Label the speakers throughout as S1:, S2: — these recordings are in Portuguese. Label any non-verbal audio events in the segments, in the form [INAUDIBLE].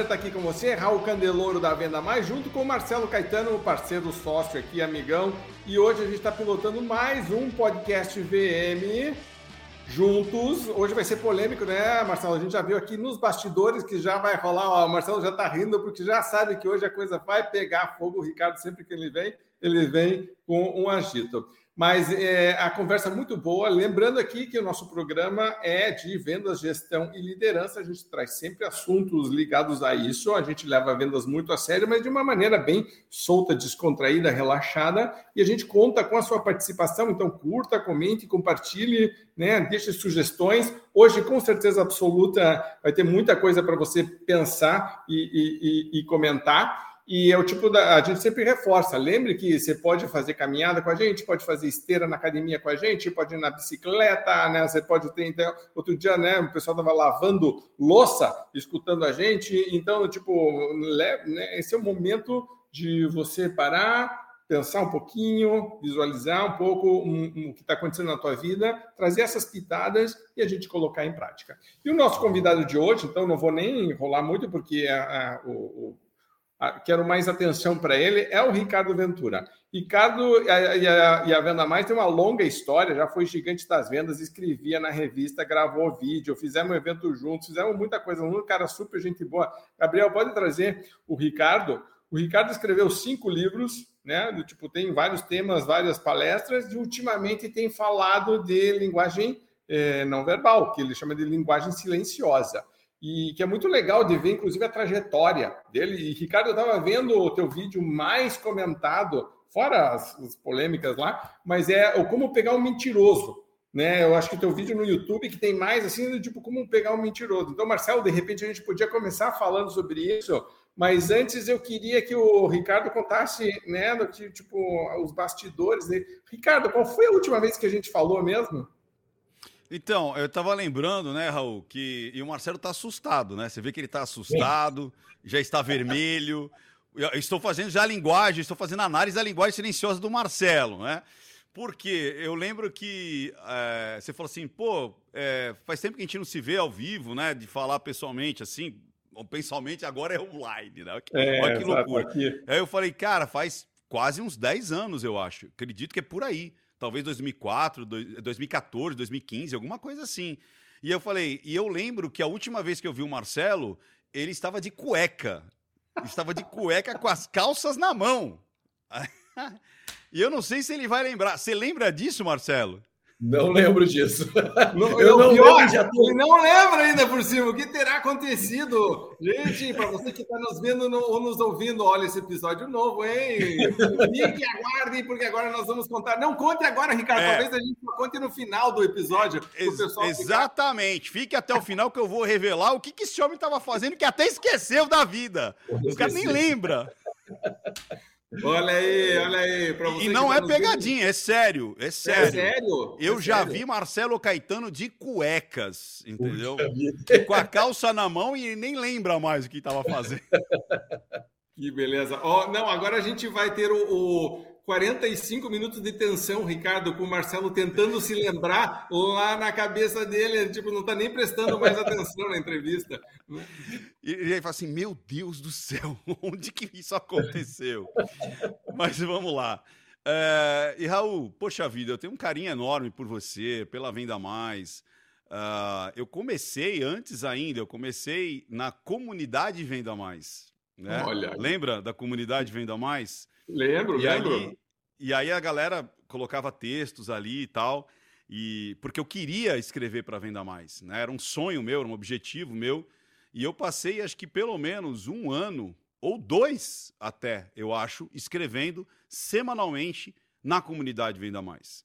S1: prazer estar aqui com você, Raul Candeloro da Venda Mais, junto com o Marcelo Caetano, parceiro sócio aqui, amigão. E hoje a gente está pilotando mais um podcast VM juntos. Hoje vai ser polêmico, né, Marcelo? A gente já viu aqui nos bastidores que já vai rolar. Ó, o Marcelo já está rindo porque já sabe que hoje a coisa vai pegar fogo. O Ricardo, sempre que ele vem, ele vem com um agito. Mas é, a conversa é muito boa. Lembrando aqui que o nosso programa é de vendas, gestão e liderança. A gente traz sempre assuntos ligados a isso. A gente leva vendas muito a sério, mas de uma maneira bem solta, descontraída, relaxada. E a gente conta com a sua participação. Então, curta, comente, compartilhe, né? deixe sugestões. Hoje, com certeza absoluta, vai ter muita coisa para você pensar e, e, e, e comentar. E é o tipo da. A gente sempre reforça. Lembre que você pode fazer caminhada com a gente, pode fazer esteira na academia com a gente, pode ir na bicicleta, né? Você pode ter. Então, outro dia, né? O pessoal estava lavando louça, escutando a gente. Então, tipo, né, esse é o momento de você parar, pensar um pouquinho, visualizar um pouco um, um, o que está acontecendo na tua vida, trazer essas pitadas e a gente colocar em prática. E o nosso convidado de hoje, então, não vou nem enrolar muito, porque a, a, o quero mais atenção para ele, é o Ricardo Ventura. Ricardo e a, e, a, Venda Mais tem uma longa história, já foi gigante das vendas, escrevia na revista, gravou vídeo, fizemos um evento juntos, fizemos muita coisa, um cara super gente boa. Gabriel, pode trazer o Ricardo? O Ricardo escreveu cinco livros, né? Do, tipo, tem vários temas, várias palestras, e ultimamente tem falado de linguagem eh, não verbal, que ele chama de linguagem silenciosa e que é muito legal de ver, inclusive, a trajetória dele. E, Ricardo, eu estava vendo o teu vídeo mais comentado, fora as, as, polêmicas lá, mas é o como pegar um mentiroso. Né? Eu acho que o teu vídeo no YouTube que tem mais assim, tipo, como pegar um mentiroso. Então, Marcelo, de repente a gente podia começar falando sobre isso, mas antes eu queria que o Ricardo contasse, né, do tipo, os bastidores dele. Ricardo, qual foi a última vez que a gente falou mesmo?
S2: Então, eu estava lembrando, né, Raul, que e o Marcelo está assustado, né? Você vê que ele está assustado, já está vermelho. Eu estou fazendo já a linguagem, estou fazendo análise da linguagem silenciosa do Marcelo, né? Porque eu lembro que é, você falou assim, pô, é, faz tempo que a gente não se vê ao vivo, né? De falar pessoalmente, assim, ou pessoalmente agora é online, né? É, Olha que loucura. Aqui. Aí eu falei, cara, faz quase uns 10 anos, eu acho. Acredito que é por aí talvez 2004, 2014, 2015, alguma coisa assim. E eu falei, e eu lembro que a última vez que eu vi o Marcelo, ele estava de cueca. Estava de cueca com as calças na mão. [LAUGHS] e eu não sei se ele vai lembrar. Você lembra disso, Marcelo?
S1: Não lembro disso. Não, [LAUGHS] eu não pior, lembro, já tô... Ele não lembra ainda por cima. O que terá acontecido? Gente, para você que está nos vendo no, ou nos ouvindo, olha esse episódio novo, hein? Fique aguardem, porque agora nós vamos contar. Não conte agora, Ricardo. É. Talvez a gente conte no final do episódio.
S2: Ex exatamente. Fique até o final que eu vou revelar o que, que esse homem estava fazendo que até esqueceu da vida. O cara nem lembra.
S1: Olha aí, olha aí.
S2: e não tá é pegadinha, é sério, é sério. É sério? Eu é já sério? vi Marcelo Caetano de cuecas, entendeu? Com a calça na mão e nem lembra mais o que estava fazendo. [LAUGHS]
S1: Que beleza. Oh, não, agora a gente vai ter o, o 45 minutos de tensão, Ricardo, com o Marcelo tentando se lembrar lá na cabeça dele, tipo, não está nem prestando mais atenção na entrevista.
S2: E ele fala assim: Meu Deus do céu, [LAUGHS] onde que isso aconteceu? Mas vamos lá. É, e Raul, poxa vida, eu tenho um carinho enorme por você, pela Venda Mais. Uh, eu comecei antes ainda, eu comecei na comunidade Venda Mais. Né? Olha. Lembra da comunidade Venda Mais?
S1: Lembro,
S2: e
S1: lembro.
S2: Aí, e aí a galera colocava textos ali e tal, e porque eu queria escrever para Venda Mais, né? Era um sonho meu, era um objetivo meu, e eu passei acho que pelo menos um ano ou dois até, eu acho, escrevendo semanalmente na comunidade Venda Mais.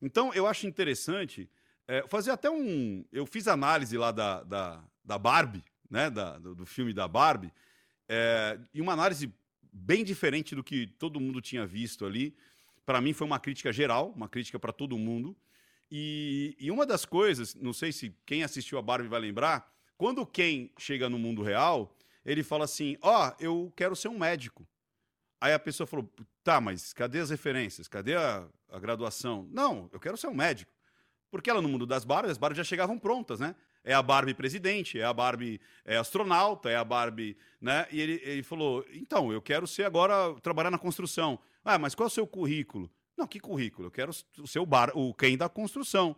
S2: Então eu acho interessante é, fazer até um, eu fiz análise lá da, da, da Barbie, né? Da, do, do filme da Barbie. É, e uma análise bem diferente do que todo mundo tinha visto ali. Para mim foi uma crítica geral, uma crítica para todo mundo. E, e, uma das coisas, não sei se quem assistiu a Barbie vai lembrar, quando quem chega no mundo real, ele fala assim: Ó, oh, eu quero ser um médico. Aí a pessoa falou: tá, mas cadê as referências? Cadê a, a graduação? Não, eu quero ser um médico. Porque ela no mundo das Barbies, as Barbies já chegavam prontas, né? É a Barbie presidente, é a Barbie é astronauta, é a Barbie, né? E ele, ele falou: então, eu quero ser agora trabalhar na construção. Ah, mas qual é o seu currículo? Não, que currículo? Eu quero o seu bar, o quem da construção.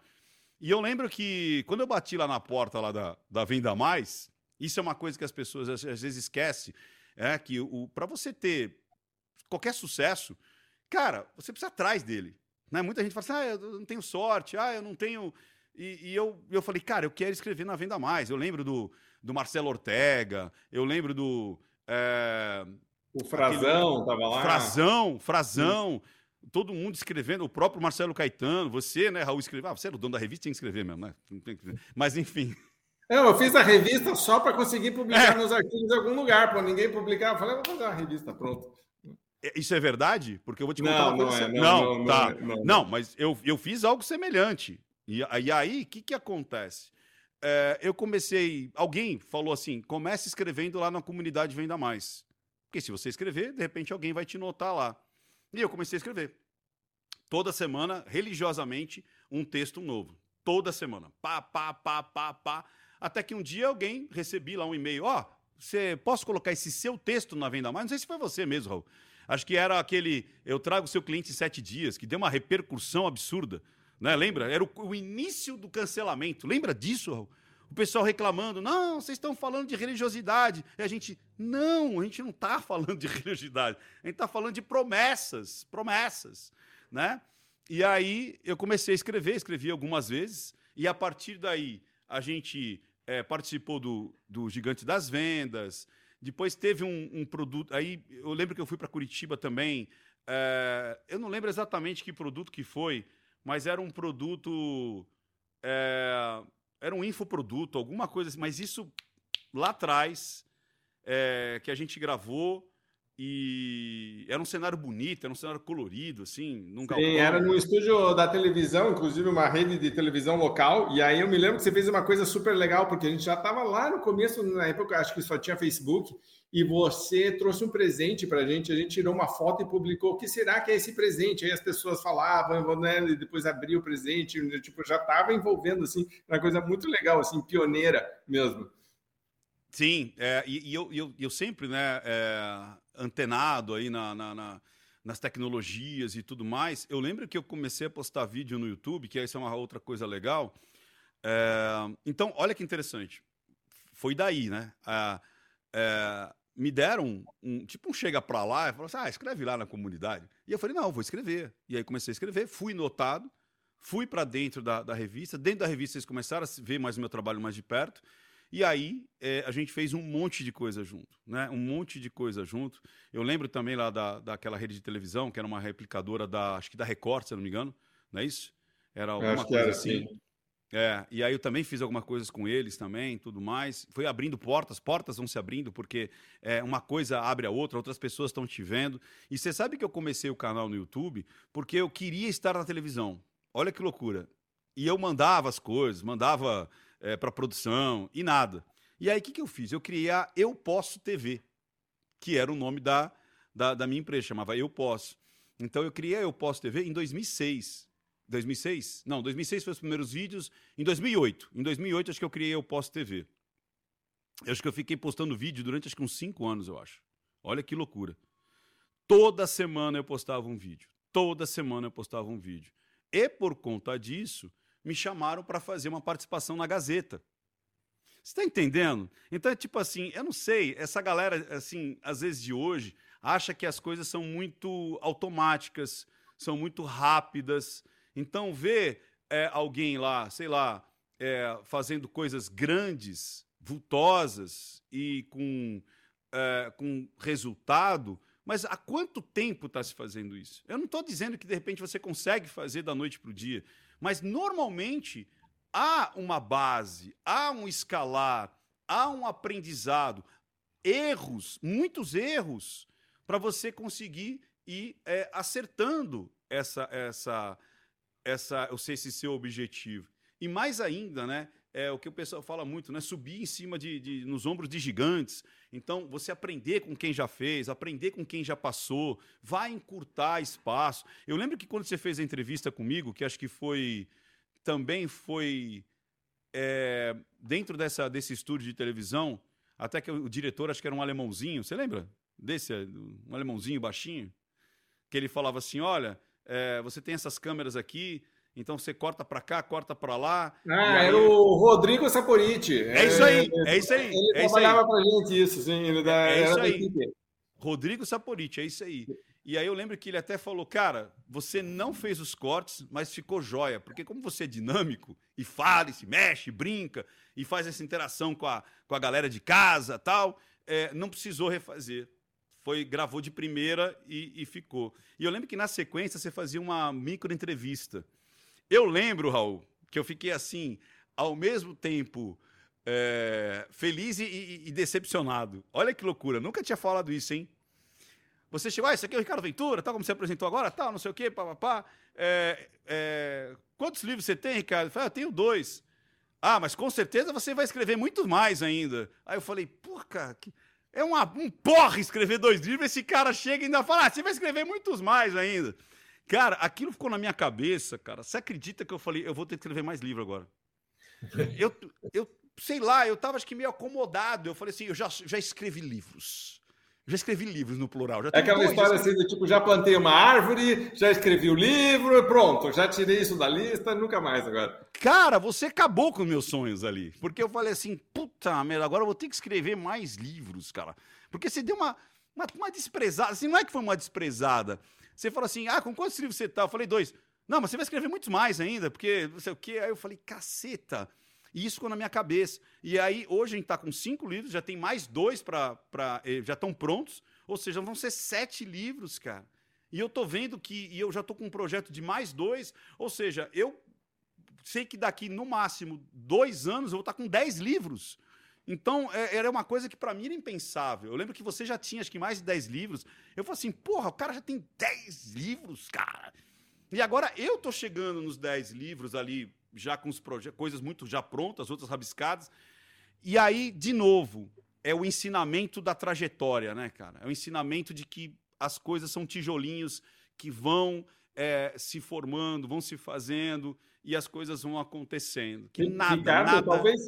S2: E eu lembro que quando eu bati lá na porta lá da, da Venda Mais, isso é uma coisa que as pessoas às vezes esquecem, é que o para você ter qualquer sucesso, cara, você precisa atrás dele. Né? Muita gente fala assim, ah, eu não tenho sorte, ah, eu não tenho e, e, eu, eu falei, cara, eu quero escrever na Venda Mais. Eu lembro do, do Marcelo Ortega, eu lembro do. É,
S1: o Frazão aquele, tava lá.
S2: Frazão, Frazão. Sim. Todo mundo escrevendo, o próprio Marcelo Caetano, você, né, Raul, escreveu. Ah, você era o dono da revista, tinha que escrever mesmo, né? Mas enfim.
S1: Eu, eu fiz a revista só para conseguir publicar é. meus artigos em algum lugar, pô. Ninguém publicava. Eu falei, vou fazer uma revista, pronto.
S2: É, isso é verdade? Porque eu vou te contar não, uma coisa. Não, é, não, não, não, tá. Não, não, não, mas eu, eu fiz algo semelhante. E, e aí, o que, que acontece? É, eu comecei. Alguém falou assim: comece escrevendo lá na comunidade Venda Mais. Porque se você escrever, de repente alguém vai te notar lá. E eu comecei a escrever. Toda semana, religiosamente, um texto novo. Toda semana. Pá, pá, pá, pá, pá. Até que um dia alguém recebi lá um e-mail. Ó, oh, você posso colocar esse seu texto na Venda Mais? Não sei se foi você mesmo, Raul. Acho que era aquele Eu trago seu cliente em sete dias, que deu uma repercussão absurda. Né? Lembra? Era o, o início do cancelamento. Lembra disso? O pessoal reclamando, não, vocês estão falando de religiosidade. E a gente, não, a gente não está [LAUGHS] falando de religiosidade. A gente está falando de promessas, promessas, né? E aí eu comecei a escrever, escrevi algumas vezes, e a partir daí a gente é, participou do, do Gigante das Vendas, depois teve um, um produto, aí eu lembro que eu fui para Curitiba também, é, eu não lembro exatamente que produto que foi, mas era um produto. É, era um infoproduto, alguma coisa assim, mas isso lá atrás, é, que a gente gravou. E era um cenário bonito, era um cenário colorido, assim,
S1: num Sim, era no estúdio da televisão, inclusive uma rede de televisão local. E aí eu me lembro que você fez uma coisa super legal, porque a gente já estava lá no começo, na época, acho que só tinha Facebook e você trouxe um presente para a gente, a gente tirou uma foto e publicou. O que será que é esse presente? Aí as pessoas falavam, né, e depois abriu o presente, tipo, já estava envolvendo, assim, uma coisa muito legal, assim, pioneira mesmo.
S2: Sim, é, e, e eu, eu, eu, sempre, né, é, antenado aí na, na, na, nas tecnologias e tudo mais, eu lembro que eu comecei a postar vídeo no YouTube, que essa é uma outra coisa legal. É, então, olha que interessante. Foi daí, né? É, me deram um, tipo um chega para lá e falou assim: ah, escreve lá na comunidade. E eu falei: não, vou escrever. E aí comecei a escrever, fui notado, fui para dentro da, da, revista. Dentro da revista eles começaram a ver mais o meu trabalho mais de perto. E aí é, a gente fez um monte de coisa junto, né? Um monte de coisa junto. Eu lembro também lá da, daquela rede de televisão, que era uma replicadora da, acho que da Record, se não me engano, não é isso? Era alguma coisa assim. assim. É, e aí eu também fiz algumas coisas com eles também, tudo mais. Foi abrindo portas, portas vão se abrindo, porque é, uma coisa abre a outra, outras pessoas estão te vendo. E você sabe que eu comecei o canal no YouTube porque eu queria estar na televisão. Olha que loucura. E eu mandava as coisas, mandava é, para produção e nada. E aí o que, que eu fiz? Eu criei a Eu Posso TV, que era o nome da, da, da minha empresa, chamava Eu Posso. Então eu criei a Eu Posso TV em 2006. 2006? Não, 2006 foi os primeiros vídeos. Em 2008. Em 2008 acho que eu criei o Post TV. Eu acho que eu fiquei postando vídeo durante acho que uns 5 anos, eu acho. Olha que loucura. Toda semana eu postava um vídeo. Toda semana eu postava um vídeo. E por conta disso, me chamaram para fazer uma participação na Gazeta. Você está entendendo? Então é tipo assim, eu não sei, essa galera, assim, às vezes de hoje, acha que as coisas são muito automáticas, são muito rápidas, então, ver é, alguém lá, sei lá, é, fazendo coisas grandes, vultosas e com, é, com resultado, mas há quanto tempo está se fazendo isso? Eu não estou dizendo que de repente você consegue fazer da noite para o dia, mas normalmente há uma base, há um escalar, há um aprendizado, erros, muitos erros, para você conseguir ir é, acertando essa, essa, essa, eu sei esse seu objetivo. E mais ainda, né? É o que o pessoal fala muito, né? Subir em cima de, de, nos ombros de gigantes. Então, você aprender com quem já fez, aprender com quem já passou, vai encurtar espaço. Eu lembro que quando você fez a entrevista comigo, que acho que foi também foi é, dentro dessa, desse estúdio de televisão, até que o, diretor, acho que era um alemãozinho, você lembra? Desse, um alemãozinho baixinho, que ele falava assim: olha, é, você tem essas câmeras aqui, então você corta para cá, corta para lá.
S1: Ah, aí... era o Rodrigo Saporiti.
S2: É isso aí, é isso aí.
S1: Ele
S2: é
S1: trabalhava para gente isso, sim. Ele da,
S2: é isso aí. Rodrigo Saporiti, é isso aí. E aí eu lembro que ele até falou, cara, você não fez os cortes, mas ficou jóia, porque como você é dinâmico e fala, e se mexe, brinca e faz essa interação com a, com a galera de casa tal, é, não precisou refazer. Foi, gravou de primeira e, e ficou. E eu lembro que na sequência você fazia uma micro entrevista. Eu lembro, Raul, que eu fiquei assim, ao mesmo tempo é, feliz e, e, decepcionado. Olha que loucura, nunca tinha falado isso, hein? Você chegou, ah, isso aqui é o Ricardo Ventura, tal, como você apresentou agora, tal, não sei o quê, papapá. É, é, quantos livros você tem, Ricardo? Eu falei, ah, eu tenho dois. Ah, mas com certeza você vai escrever muito mais ainda. Aí eu falei, pô, cara, que... é uma, um porra escrever dois livros. Esse cara chega e ainda fala, ah, você vai escrever muitos mais ainda. Cara, aquilo ficou na minha cabeça, cara. Você acredita que eu falei, eu vou ter que escrever mais livro agora? [LAUGHS] eu, eu sei lá, eu tava acho que meio acomodado. Eu falei assim, eu já, já escrevi livros. Já escrevi livros no plural.
S1: é aquela história assim do tipo, já plantei uma árvore, já escrevi o livro, pronto, já tirei isso da lista, nunca mais agora.
S2: Cara, você acabou com meus sonhos ali. Porque eu falei assim, puta merda, agora eu vou ter que escrever mais livros, cara. Porque você deu uma, uma, uma desprezada, assim, não é que foi uma desprezada. Você falou assim, ah, com quantos livros você tá? Eu falei, dois. Não, mas você vai escrever muitos mais ainda, porque não sei o quê. Aí eu falei, caceta. E isso ficou na minha cabeça. E aí, hoje a gente está com cinco livros, já tem mais dois para. Eh, já estão prontos. Ou seja, vão ser sete livros, cara. E eu tô vendo que. E eu já tô com um projeto de mais dois. Ou seja, eu sei que daqui no máximo dois anos eu vou estar tá com dez livros. Então, é, era uma coisa que para mim era impensável. Eu lembro que você já tinha, acho que mais de 10 livros. Eu falei assim, porra, o cara já tem 10 livros, cara. E agora eu tô chegando nos 10 livros ali, já com os coisas muito já prontas, outras rabiscadas. E aí, de novo, é o ensinamento da trajetória, né, cara? É o ensinamento de que as coisas são tijolinhos que vão é, se formando, vão se fazendo e as coisas vão acontecendo. Que nada, Ricardo, nada.
S1: Talvez,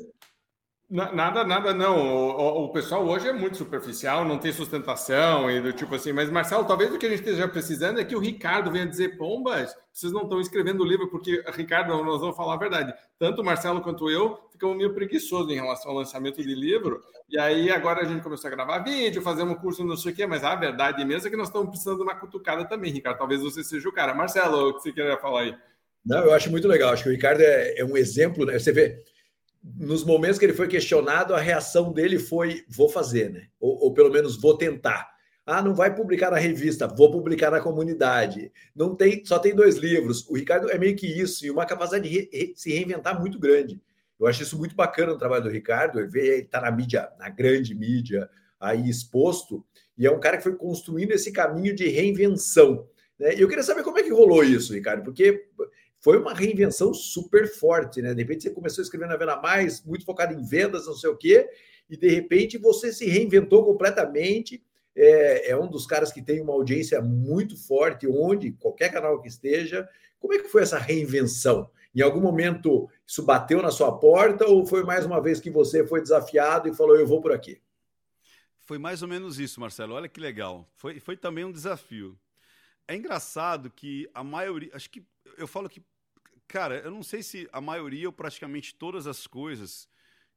S1: Nada, nada, não. O, o, pessoal hoje é muito superficial, não tem sustentação e do tipo assim. Mas, Marcelo, talvez o que a gente esteja precisando é que o Ricardo venha dizer: Pombas, vocês não estão escrevendo o livro, porque, Ricardo, nós vamos falar a verdade. Tanto o Marcelo quanto eu ficamos meio preguiçosos em relação ao lançamento de livro. E aí, agora a gente começou a gravar vídeo, fazer um curso, não sei o quê, mas a verdade mesmo é que nós estamos precisando de uma cutucada também, Ricardo. Talvez você seja o cara. Marcelo, o que você queria falar aí?
S3: Não, eu acho muito legal. Acho que o Ricardo é, é um exemplo, né? Você vê nos momentos que ele foi questionado, a reação dele foi: vou fazer, né? Ou, ou, pelo menos vou tentar. Ah, não vai publicar na revista, vou publicar na comunidade. Não tem, só tem dois livros. O Ricardo é meio que isso e uma capacidade de re, se reinventar muito grande. Eu acho isso muito bacana no trabalho do Ricardo. Ele está na mídia, na grande mídia, aí exposto, e é um cara que foi construindo esse caminho de reinvenção. Né? E eu queria saber como é que rolou isso, Ricardo, porque foi uma reinvenção super forte, né? De repente você começou a escrever na Venda Mais, muito focado em vendas, não sei o quê, e de repente você se reinventou completamente. É, é um dos caras que tem uma audiência muito forte, onde, qualquer canal que esteja. Como é que foi essa reinvenção? Em algum momento isso bateu na sua porta ou foi mais uma vez que você foi desafiado e falou, eu vou por aqui?
S2: Foi mais ou menos isso, Marcelo. Olha que legal. Foi, foi também um desafio. É engraçado que a maioria, acho que eu falo que, cara, eu não sei se a maioria ou praticamente todas as coisas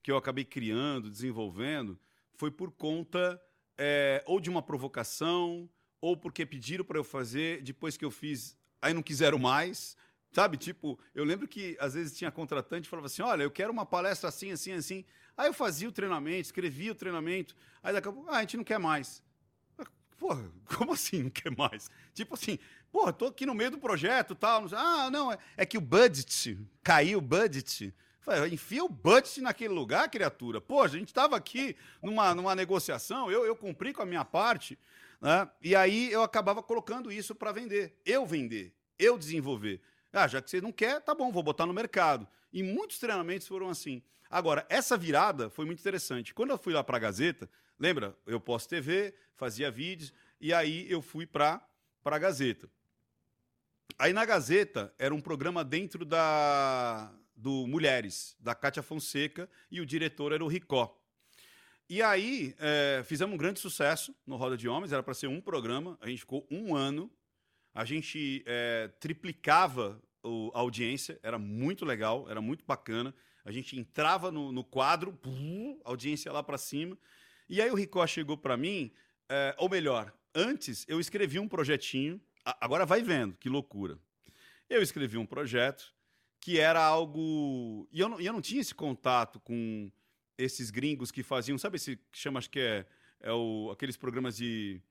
S2: que eu acabei criando, desenvolvendo, foi por conta é, ou de uma provocação, ou porque pediram para eu fazer, depois que eu fiz, aí não quiseram mais. Sabe, tipo, eu lembro que às vezes tinha contratante e falava assim: olha, eu quero uma palestra assim, assim, assim. Aí eu fazia o treinamento, escrevia o treinamento, aí daqui a pouco, ah, a gente não quer mais. Porra, como assim [LAUGHS] não quer mais? Tipo assim, porra, tô aqui no meio do projeto tal. Ah, não, é, é que o budget, caiu o budget. Falei, enfia o budget naquele lugar, criatura. Pô, a gente estava aqui numa, numa negociação, eu, eu cumpri com a minha parte, né? e aí eu acabava colocando isso para vender. Eu vender, eu desenvolver. Ah, já que você não quer, tá bom, vou botar no mercado. E muitos treinamentos foram assim. Agora, essa virada foi muito interessante. Quando eu fui lá para a Gazeta, lembra? Eu posto TV, fazia vídeos, e aí eu fui para a Gazeta. Aí na Gazeta era um programa dentro da, do Mulheres, da Cátia Fonseca, e o diretor era o Ricó. E aí, é, fizemos um grande sucesso no Roda de Homens, era para ser um programa, a gente ficou um ano, a gente é, triplicava o, a audiência, era muito legal, era muito bacana. A gente entrava no, no quadro, audiência lá para cima. E aí o Ricó chegou para mim, é, ou melhor, antes eu escrevi um projetinho, agora vai vendo, que loucura. Eu escrevi um projeto que era algo. E eu não, eu não tinha esse contato com esses gringos que faziam, sabe esse chama, acho que é, é o, aqueles programas de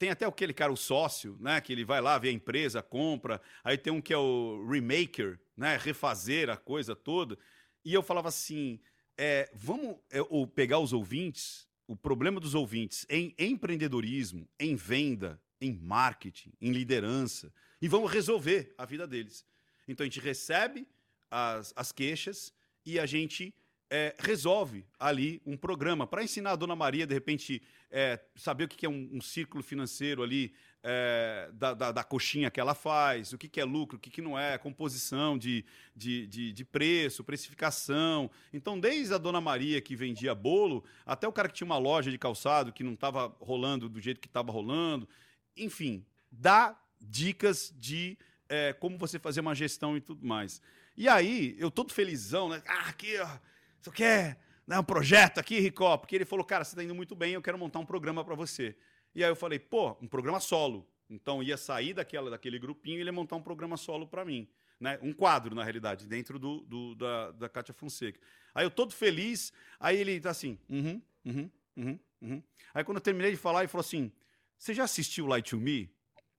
S2: tem até aquele cara, o sócio, né? Que ele vai lá, vê a empresa, compra. Aí tem um que é o remaker, né? Refazer a coisa toda. E eu falava assim: é, vamos é, ou pegar os ouvintes, o problema dos ouvintes em empreendedorismo, em venda, em marketing, em liderança, e vamos resolver a vida deles. Então a gente recebe as, as queixas e a gente é, resolve ali um programa para ensinar a Dona Maria, de repente, é, saber o que é um, um círculo financeiro ali é, da, da, da, coxinha que ela faz, o que, é lucro, o que, que não é, composição de, de, de, de, preço, precificação. Então, desde a Dona Maria que vendia bolo, até o cara que tinha uma loja de calçado que não estava rolando do jeito que estava rolando. Enfim, dá dicas de é, como você fazer uma gestão e tudo mais. E aí, eu todo felizão, né? Ah, aqui, ó você quer né, um projeto aqui, Ricó? Porque ele falou, cara, você está indo muito bem, eu quero montar um programa para você. E aí eu falei, pô, um programa solo. Então ia sair daquela, daquele grupinho e ele ia montar um programa solo para mim. Né? Um quadro, na realidade, dentro do, do, da, da Cátia Fonseca. Aí eu todo feliz, aí ele tá assim, uhum, uhum, uhum, uhum. Aí quando eu terminei de falar, ele falou assim, você já assistiu Light to Me?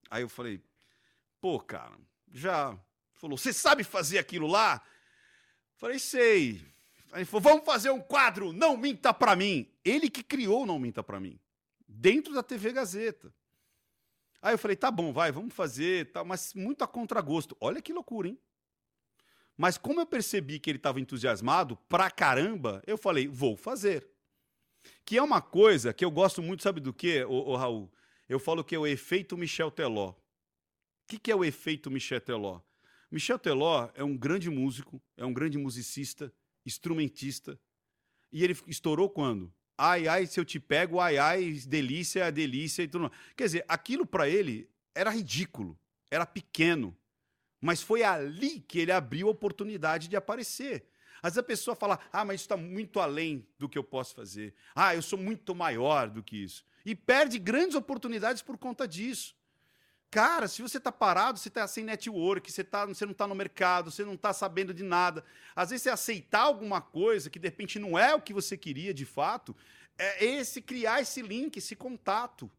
S2: Aí eu falei, pô, cara, já. Falou, você sabe fazer aquilo lá? Falei, sei. Aí falou: vamos fazer um quadro, Não Minta Pra Mim. Ele que criou Não Minta Pra Mim, dentro da TV Gazeta. Aí eu falei: tá bom, vai, vamos fazer, tá, mas muito a contragosto. Olha que loucura, hein? Mas como eu percebi que ele estava entusiasmado pra caramba, eu falei: vou fazer. Que é uma coisa que eu gosto muito, sabe do quê, ô, ô Raul? Eu falo que é o efeito Michel Teló. O que, que é o efeito Michel Teló? Michel Teló é um grande músico, é um grande musicista, instrumentista. E ele estourou quando? Ai, ai, se eu te pego, ai, ai, delícia, delícia e tudo mais. Quer dizer, aquilo para ele era ridículo, era pequeno. Mas foi ali que ele abriu a oportunidade de aparecer. Às vezes a pessoa fala, ah, mas isso está muito além do que eu posso fazer. Ah, eu sou muito maior do que isso. E perde grandes oportunidades por conta disso. Cara, se você está parado, você está sem network, você, tá, você não está no mercado, você não está sabendo de nada. Às vezes, você aceitar alguma coisa que de repente não é o que você queria de fato, é esse criar esse link, esse contato.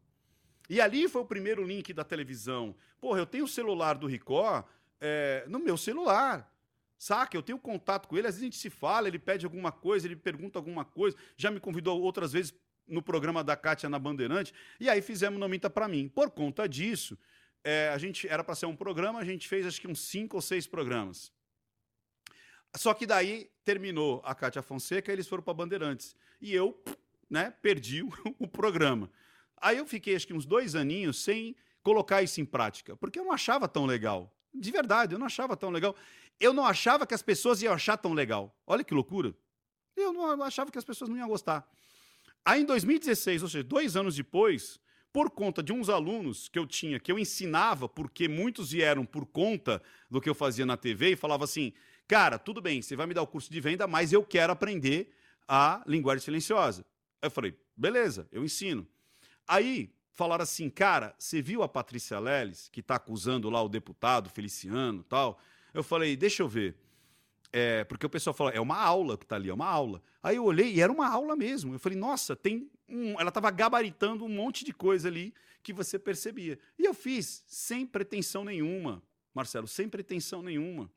S2: E ali foi o primeiro link da televisão. Porra, eu tenho o celular do Ricó é, no meu celular. Saca? Eu tenho contato com ele, às vezes a gente se fala, ele pede alguma coisa, ele pergunta alguma coisa. Já me convidou outras vezes no programa da Kátia na Bandeirante, e aí fizemos Não Minta Pra Mim. Por conta disso, é, a gente era para ser um programa, a gente fez acho que uns cinco ou seis programas. Só que daí terminou a Cátia Fonseca e eles foram para Bandeirantes. E eu, né, perdi o, o, programa. Aí eu fiquei acho que uns dois aninhos sem colocar isso em prática, porque eu não achava tão legal. De verdade, eu não achava tão legal. Eu não achava que as pessoas iam achar tão legal. Olha que loucura. Eu não achava que as pessoas não iam gostar. Aí em 2016, ou seja, dois anos depois, por conta de uns alunos que eu tinha, que eu ensinava, porque muitos vieram por conta do que eu fazia na TV e falava assim: cara, tudo bem, você vai me dar o curso de venda, mas eu quero aprender a linguagem silenciosa. Eu falei: beleza, eu ensino. Aí falaram assim: cara, você viu a Patrícia Leles, que está acusando lá o deputado Feliciano tal? Eu falei: deixa eu ver. É, porque o pessoal fala, é uma aula que está ali, é uma aula. Aí eu olhei e era uma aula mesmo. Eu falei, nossa, tem um, ela estava gabaritando um monte de coisa ali que você percebia. E eu fiz sem pretensão nenhuma, Marcelo, sem pretensão nenhuma.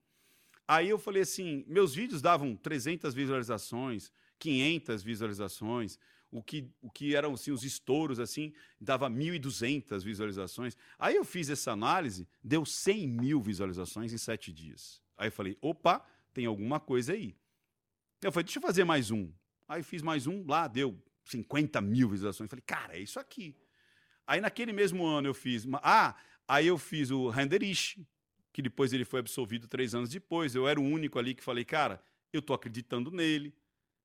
S2: Aí eu falei assim, meus vídeos davam 300 visualizações, 500 visualizações, o que, o que eram assim, os estouros assim, dava 1.200 visualizações. Aí eu fiz essa análise, deu 100 mil visualizações em sete dias. Aí eu falei, opa, tem alguma coisa aí. Eu falei, deixa eu fazer mais um. Aí fiz mais um, lá deu 50 mil visualizações. Falei, cara, é isso aqui. Aí naquele mesmo ano eu fiz. Uma... Ah, aí eu fiz o Renderich, que depois ele foi absolvido três anos depois. Eu era o único ali que falei, cara, eu tô acreditando nele,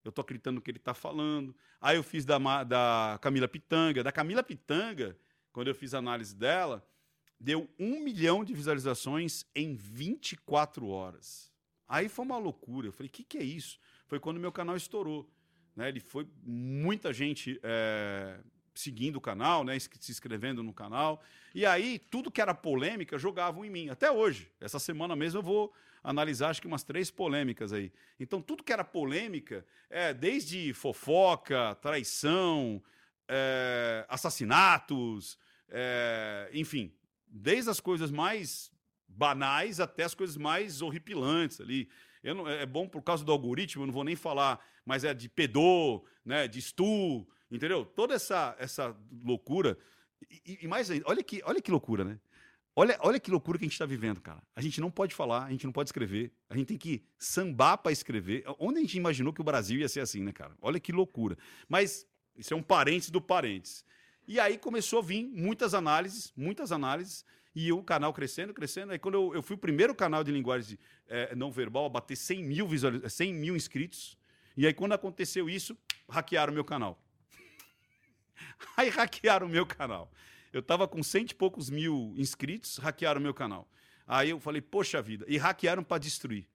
S2: eu tô acreditando no que ele tá falando. Aí eu fiz da, da Camila Pitanga. Da Camila Pitanga, quando eu fiz a análise dela, deu um milhão de visualizações em 24 horas. Aí foi uma loucura. Eu falei, o que, que é isso? Foi quando meu canal estourou. Né? Ele foi muita gente é, seguindo o canal, né? se inscrevendo no canal. E aí, tudo que era polêmica jogavam em mim. Até hoje. Essa semana mesmo eu vou analisar acho que umas três polêmicas aí. Então, tudo que era polêmica, é, desde fofoca, traição, é, assassinatos, é, enfim, desde as coisas mais banais até as coisas mais horripilantes ali. Não, é bom por causa do algoritmo, eu não vou nem falar, mas é de pedô, né, de stu, entendeu? Toda essa, essa loucura. E, e mais ainda, olha que, olha que loucura, né? Olha, olha que loucura que a gente está vivendo, cara. A gente não pode falar, a gente não pode escrever, a gente tem que sambar para escrever. Onde a gente imaginou que o Brasil ia ser assim, né, cara? Olha que loucura. Mas isso é um parênteses do parênteses. E aí começou a vir muitas análises, muitas análises, e o canal crescendo, crescendo. Aí quando eu, eu fui o primeiro canal de linguagem é, não verbal a bater 100 mil, visualiz... 100 mil inscritos, e aí quando aconteceu isso, hackearam o meu canal. [LAUGHS] aí hackearam o meu canal. Eu tava com cento e poucos mil inscritos, hackearam o meu canal. Aí eu falei, poxa vida, e hackearam para destruir.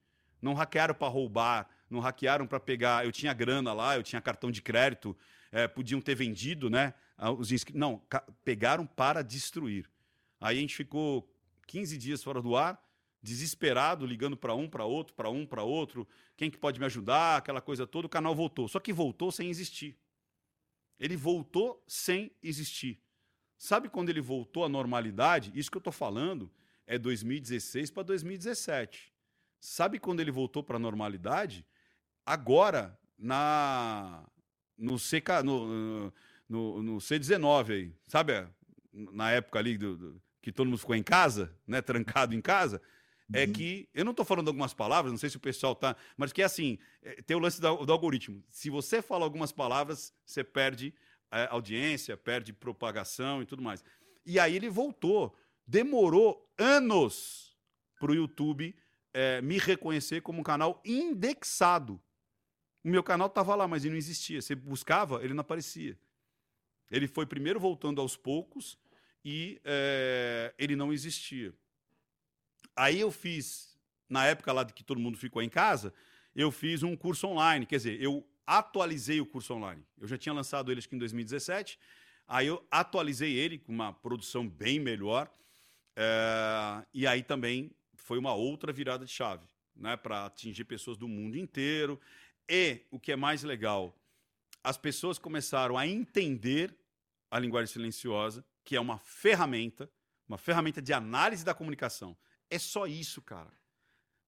S2: Não hackearam para roubar, não hackearam para pegar. Eu tinha grana lá, eu tinha cartão de crédito, é, podiam ter vendido, né? Os inscritos. Não, pegaram para destruir. Aí a gente ficou 15 dias fora do ar, desesperado, ligando para um, para outro, para um, para outro. Quem que pode me ajudar? Aquela coisa toda. O canal voltou. Só que voltou sem existir. Ele voltou sem existir. Sabe quando ele voltou à normalidade? Isso que eu estou falando é 2016 para 2017. Sabe quando ele voltou para a normalidade? Agora, na no, CK, no, no, no C19 aí, sabe? Na época ali do, do, que todo mundo ficou em casa, né? Trancado em casa. É uhum. que, eu não estou falando algumas palavras, não sei se o pessoal tá, mas que é assim, é, tem o lance do, do algoritmo. Se você fala algumas palavras, você perde é, audiência, perde propagação e tudo mais. E aí ele voltou. Demorou anos para o YouTube é, me reconhecer como um canal indexado. O meu canal estava lá, mas ele não existia. Você buscava, ele não aparecia. Ele foi primeiro voltando aos poucos e é, ele não existia. Aí eu fiz, na época lá de que todo mundo ficou em casa, eu fiz um curso online. Quer dizer, eu atualizei o curso online. Eu já tinha lançado ele acho que em 2017. Aí eu atualizei ele com uma produção bem melhor. É, e aí também foi uma outra virada de chave, né, para atingir pessoas do mundo inteiro. E o que é mais legal, as pessoas começaram a entender a linguagem silenciosa, que é uma ferramenta, uma ferramenta de análise da comunicação. É só isso, cara.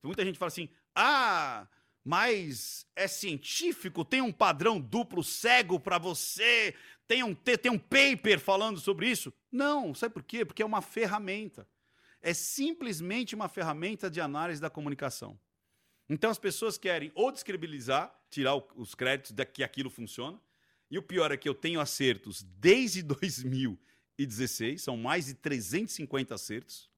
S2: Muita gente fala assim: ah, mas é científico, tem um padrão duplo cego para você, tem um, tem um paper falando sobre isso. Não, sabe por quê? Porque é uma ferramenta. É simplesmente uma ferramenta de análise da comunicação. Então as pessoas querem ou descredibilizar, tirar os créditos de que aquilo funciona. E o pior é que eu tenho acertos desde [LAUGHS] 2016, são mais de 350 acertos.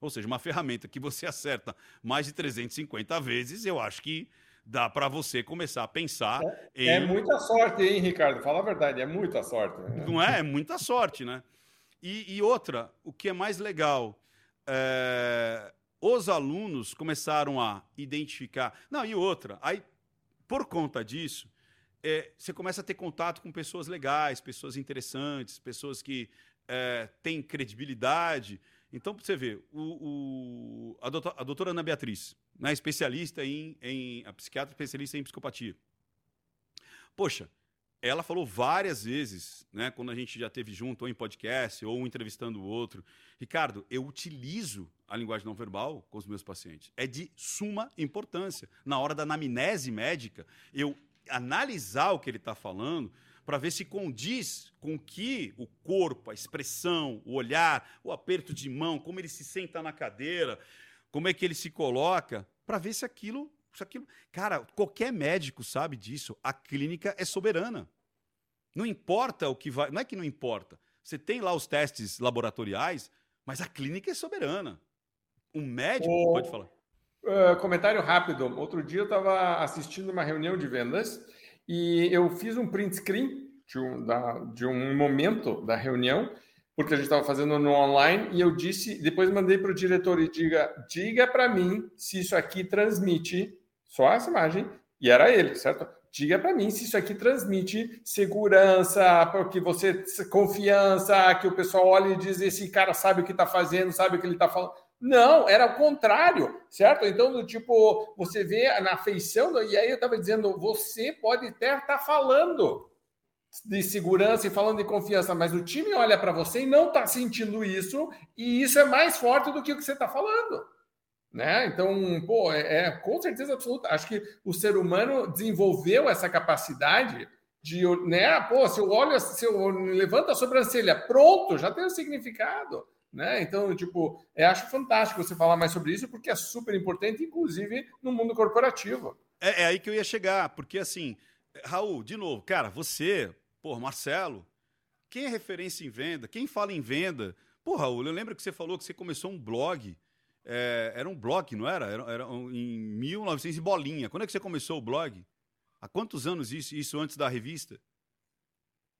S2: Ou seja, uma ferramenta que você acerta mais de 350 vezes, eu acho que dá para você começar a pensar.
S1: É, em... é, muita sorte, hein, Ricardo? Fala a verdade, é muita sorte.
S2: Né? Não é? É muita sorte, né? E, e outra, o que é mais legal, é... os alunos começaram a identificar. Não, e outra, aí, por conta disso, é, você começa a ter contato com pessoas legais, pessoas interessantes, pessoas que é, têm credibilidade. Então, você vê, o, o, a, doutora, a, doutora, Ana Beatriz, né, especialista em, em. a psiquiatra especialista em psicopatia. Poxa, ela falou várias vezes, né, quando a gente já teve junto, ou em podcast, ou um entrevistando o outro, Ricardo, eu utilizo a linguagem não verbal com os meus pacientes. É de suma importância. Na hora da anamnese médica, eu analisar o que ele está falando para ver se condiz com que o corpo, a expressão, o olhar, o aperto de mão, como ele se senta na cadeira, como é que ele se coloca, para ver se aquilo, se aquilo. Cara, qualquer médico sabe disso. A clínica é soberana. Não importa o que vai. Não é que não importa. Você tem lá os testes laboratoriais, mas a clínica é soberana. Um médico? O... Pode falar.
S1: Uh, comentário rápido. Outro dia eu estava assistindo uma reunião de vendas e eu fiz um print screen de um, da, de um momento da reunião, porque a gente estava fazendo no online, e eu disse, depois mandei para o diretor e diga, diga para mim se isso aqui transmite só essa imagem, e era ele, certo? Diga para mim se isso aqui transmite segurança, que você confiança, que o pessoal olha e diz esse cara sabe o que está fazendo, sabe o que ele está falando. Não, era o contrário, certo? Então, do tipo, você vê na feição, e aí eu estava dizendo, você pode até estar tá falando de segurança e falando de confiança, mas o time olha para você e não está sentindo isso, e isso é mais forte do que o que você está falando. Né? Então, pô, é, é, com certeza absoluta. Acho que o ser humano desenvolveu essa capacidade de, né? Pô, se eu olho, se eu levanto a sobrancelha, pronto, já tem o um significado. Né? Então, tipo, eu acho fantástico você falar mais sobre isso, porque é super importante, inclusive no mundo corporativo.
S2: É, é aí que eu ia chegar, porque assim, Raul, de novo, cara, você, pô, Marcelo, quem é referência em venda? Quem fala em venda? Pô, Raul, eu lembro que você falou que você começou um blog. É, era um blog, não era? Era, era em 1900 e bolinha. Quando é que você começou o blog? Há quantos anos isso, isso antes da revista?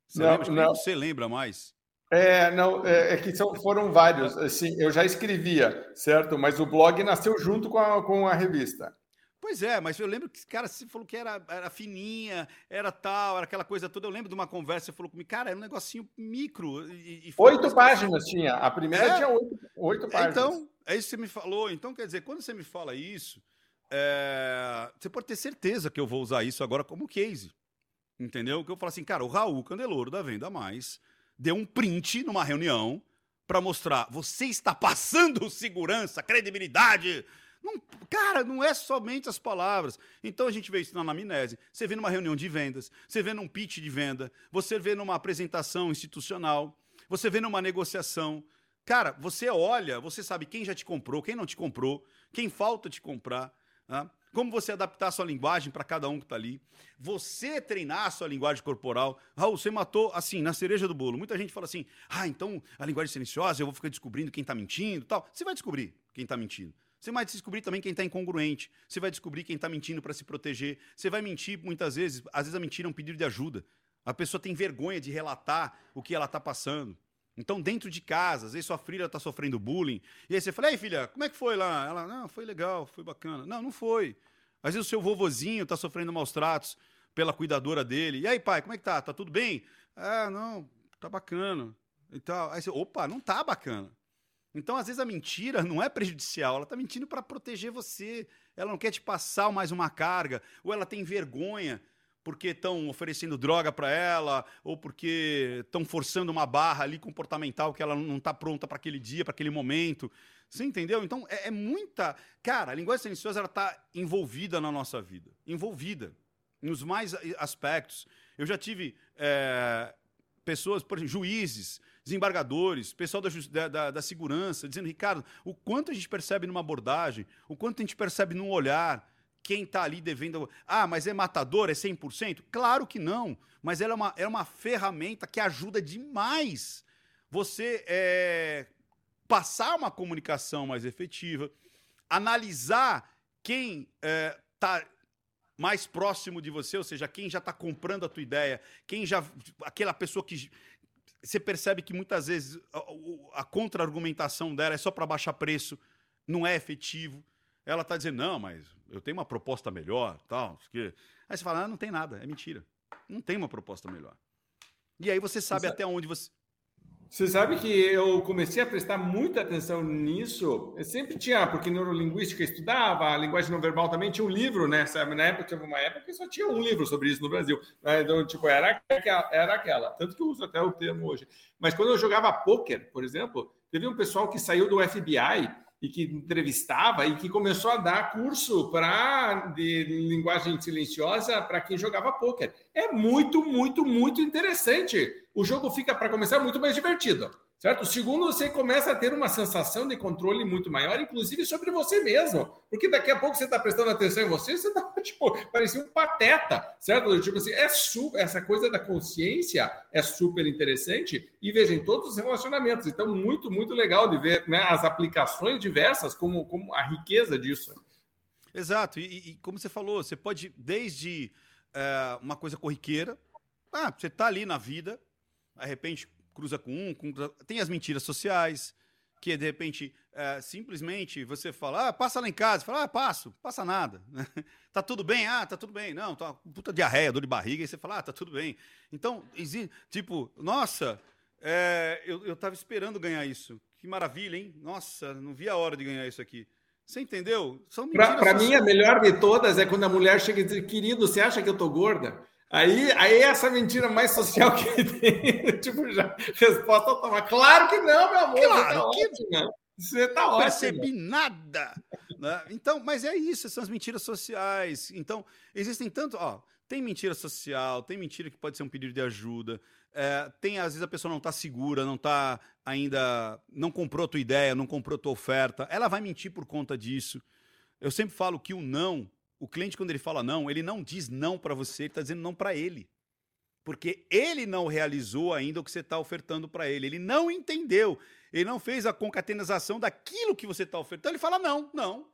S2: Você, não, lembra, não. você lembra mais?
S1: É, não, é, é, que são, foram vários. Assim, eu já escrevia, certo? Mas o blog nasceu junto com a, com a revista.
S2: Pois é, mas eu lembro que, cara, você falou que era, era fininha, era tal, era aquela coisa toda. Eu lembro de uma conversa, você falou comigo, cara, era um negocinho micro.
S1: E, e oito páginas assim. tinha. A primeira é? tinha oito, oito páginas.
S2: Então, é isso que você me falou. Então, quer dizer, quando você me fala isso, é... você pode ter certeza que eu vou usar isso agora como case. Entendeu? Que eu falo assim, cara, o Raul Candeloro da Venda Mais deu um print numa reunião para mostrar você está passando segurança, credibilidade. Não, cara, não é somente as palavras. Então a gente vê isso na anamnese. Você vê numa reunião de vendas, você vê num pitch de venda, você vê numa apresentação institucional, você vê numa negociação. Cara, você olha, você sabe quem já te comprou, quem não te comprou, quem falta te comprar. Né? Como você adaptar a sua linguagem para cada um que está ali, você treinar a sua linguagem corporal. Raul, você matou, assim, na cereja do bolo. Muita gente fala assim, ah, então a linguagem silenciosa, eu vou ficar descobrindo quem está mentindo tal. Você vai descobrir quem está mentindo. Você vai descobrir também quem está incongruente. Você vai descobrir quem está mentindo para se proteger. Você vai mentir muitas vezes. Às vezes a mentira é um pedido de ajuda. A pessoa tem vergonha de relatar o que ela está passando. Então, dentro de casa, às vezes sua filha está sofrendo bullying, e aí você fala, ei filha, como é que foi lá? Ela, não, foi legal, foi bacana. Não, não foi. Às vezes o seu vovozinho está sofrendo maus tratos pela cuidadora dele. E aí, pai, como é que tá? Tá tudo bem? Ah, não, tá bacana. E tal. Aí você, opa, não tá bacana. Então, às vezes, a mentira não é prejudicial, ela está mentindo para proteger você. Ela não quer te passar mais uma carga, ou ela tem vergonha porque estão oferecendo droga para ela, ou porque estão forçando uma barra ali comportamental que ela não está pronta para aquele dia, para aquele momento. Você entendeu? Então é, é muita. Cara, a linguagem silenciosa está envolvida na nossa vida, envolvida nos mais aspectos. Eu já tive é, pessoas, por exemplo, juízes, desembargadores, pessoal da, da, da, segurança, dizendo, Ricardo, o quanto a gente percebe numa abordagem, o quanto a gente percebe num olhar, quem está ali devendo. Ah, mas é matador, é 100%? Claro que não, mas ela é uma, é uma ferramenta que ajuda demais você é, passar uma comunicação mais efetiva, analisar quem está é, mais próximo de você, ou seja, quem já está comprando a tua ideia, quem já. aquela pessoa que. Você percebe que muitas vezes a, a contra-argumentação dela é só para baixar preço, não é efetivo. Ela está dizendo, não, mas eu tenho uma proposta melhor, tal. Que... Aí você fala, ah, não tem nada, é mentira. Não tem uma proposta melhor. E aí você sabe até onde você.
S1: Você sabe que eu comecei a prestar muita atenção nisso. Eu sempre tinha, porque neurolinguística estudava, a linguagem não verbal também tinha um livro, né? Sabe? Na época, teve uma época que só tinha um livro sobre isso no Brasil. Né? Então, tipo, era aquela, era aquela. Tanto que eu uso até o termo hoje. Mas quando eu jogava pôquer, por exemplo, teve um pessoal que saiu do FBI e que entrevistava e que começou a dar curso para de linguagem silenciosa para quem jogava pôquer. É muito, muito, muito interessante. O jogo fica, para começar, muito mais divertido. Certo? Segundo, você começa a ter uma sensação de controle muito maior, inclusive sobre você mesmo. Porque daqui a pouco você está prestando atenção em você, você está, [LAUGHS] tipo, parecia um pateta, certo? Tipo assim, é su essa coisa da consciência é super interessante e veja, em todos os relacionamentos. Então, muito, muito legal de ver né, as aplicações diversas, como, como a riqueza disso.
S2: Exato. E, e como você falou, você pode, desde é, uma coisa corriqueira, ah, você está ali na vida, de repente cruza com um, com... tem as mentiras sociais, que de repente é, simplesmente você fala, ah, passa lá em casa, fala, ah, passo, passa nada. [LAUGHS] tá tudo bem? Ah, tá tudo bem. Não, tá puta diarreia, dor de barriga, e você fala, ah, tá tudo bem. Então, tipo, nossa, é, eu, eu tava esperando ganhar isso. Que maravilha, hein? Nossa, não vi a hora de ganhar isso aqui. Você entendeu?
S1: Para mim, a melhor de todas é quando a mulher chega e diz, querido, você acha que eu tô gorda? Aí, aí é essa mentira mais social que [LAUGHS] tem, tipo, já resposta automática. Claro que não, meu amor. Claro você tá que ótima. Você tá ótimo.
S2: Percebi nada. Né? Então, mas é isso, são as mentiras sociais. Então, existem tanto, ó, tem mentira social, tem mentira que pode ser um pedido de ajuda, é, tem, às vezes, a pessoa não está segura, não está ainda. não comprou a tua ideia, não comprou a tua oferta. Ela vai mentir por conta disso. Eu sempre falo que o não o cliente, quando ele fala não, ele não diz não para você, ele está dizendo não para ele. Porque ele não realizou ainda o que você está ofertando para ele. Ele não entendeu. Ele não fez a concatenação daquilo que você está ofertando. Ele fala não, não.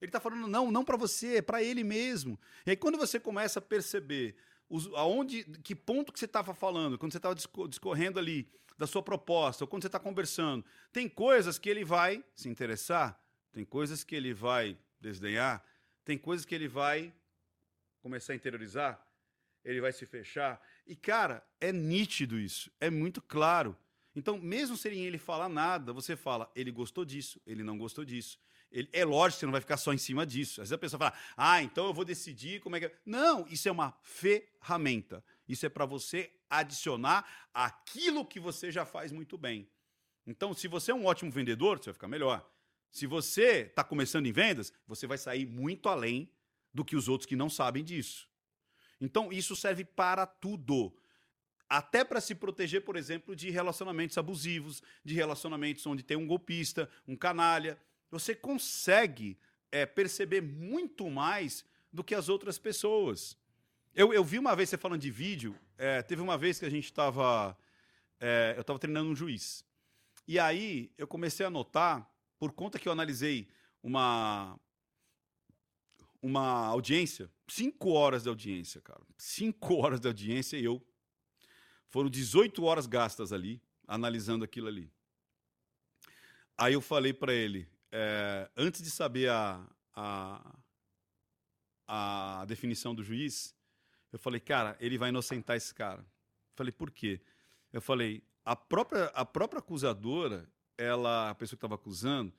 S2: Ele está falando não, não para você, é para ele mesmo. E aí quando você começa a perceber os, aonde, que ponto que você estava falando, quando você estava discorrendo ali da sua proposta, ou quando você está conversando, tem coisas que ele vai se interessar, tem coisas que ele vai desdenhar, tem coisas que ele vai começar a interiorizar, ele vai se fechar. E, cara, é nítido isso, é muito claro. Então, mesmo sem ele falar nada, você fala, ele gostou disso, ele não gostou disso. Ele, é lógico que você não vai ficar só em cima disso. Às vezes a pessoa fala, ah, então eu vou decidir como é que. É. Não, isso é uma ferramenta. Isso é para você adicionar aquilo que você já faz muito bem. Então, se você é um ótimo vendedor, você vai ficar melhor. Se você está começando em vendas, você vai sair muito além do que os outros que não sabem disso. Então, isso serve para tudo. Até para se proteger, por exemplo, de relacionamentos abusivos, de relacionamentos onde tem um golpista, um canalha. Você consegue é, perceber muito mais do que as outras pessoas. Eu, eu vi uma vez você falando de vídeo, é, teve uma vez que a gente estava. É, eu estava treinando um juiz. E aí eu comecei a notar por conta que eu analisei uma uma audiência, cinco horas de audiência, cara. Cinco [LAUGHS] horas de audiência e eu. Foram 18 horas gastas ali, analisando aquilo ali. Aí eu falei para ele, é, antes de saber a, a, a definição do juiz, eu falei, cara, ele vai inocentar esse cara. Eu falei, por quê? Eu falei, a própria, a própria acusadora, ela, a pessoa que estava acusando,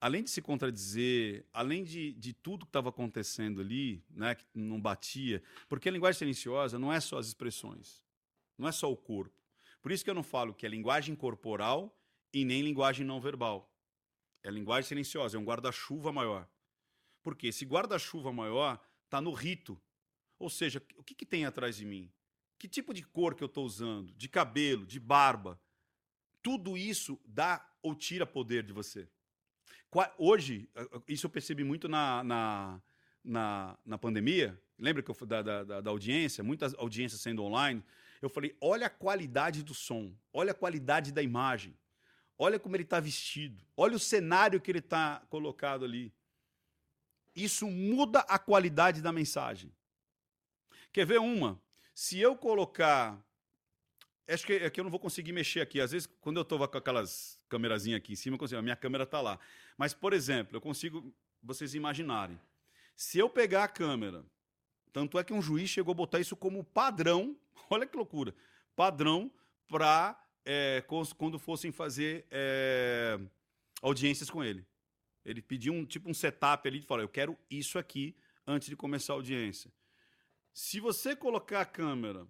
S2: além de se contradizer, além de, de tudo que estava acontecendo ali, né, que não batia, porque a linguagem silenciosa não é só as expressões, não é só o corpo. Por isso que eu não falo que é linguagem corporal e nem linguagem não verbal. É linguagem silenciosa, é um guarda-chuva maior. Porque esse guarda-chuva maior está no rito. Ou seja, o que, que tem atrás de mim? Que tipo de cor que eu estou usando? De cabelo, de barba? Tudo isso dá ou tira poder de você. Hoje, isso eu percebi muito na, na, na, na pandemia. Lembra que eu, da, da, da audiência? Muitas audiências sendo online. Eu falei: olha a qualidade do som, olha a qualidade da imagem, olha como ele está vestido, olha o cenário que ele está colocado ali. Isso muda a qualidade da mensagem. Quer ver uma? Se eu colocar Acho que, é que eu não vou conseguir mexer aqui. Às vezes, quando eu estou com aquelas câmerazinhas aqui em cima, consigo, a minha câmera está lá. Mas, por exemplo, eu consigo vocês imaginarem. Se eu pegar a câmera, tanto é que um juiz chegou a botar isso como padrão, [LAUGHS] olha que loucura, padrão para é, quando fossem fazer é, audiências com ele. Ele pediu um tipo um setup ali e falou: Eu quero isso aqui antes de começar a audiência. Se você colocar a câmera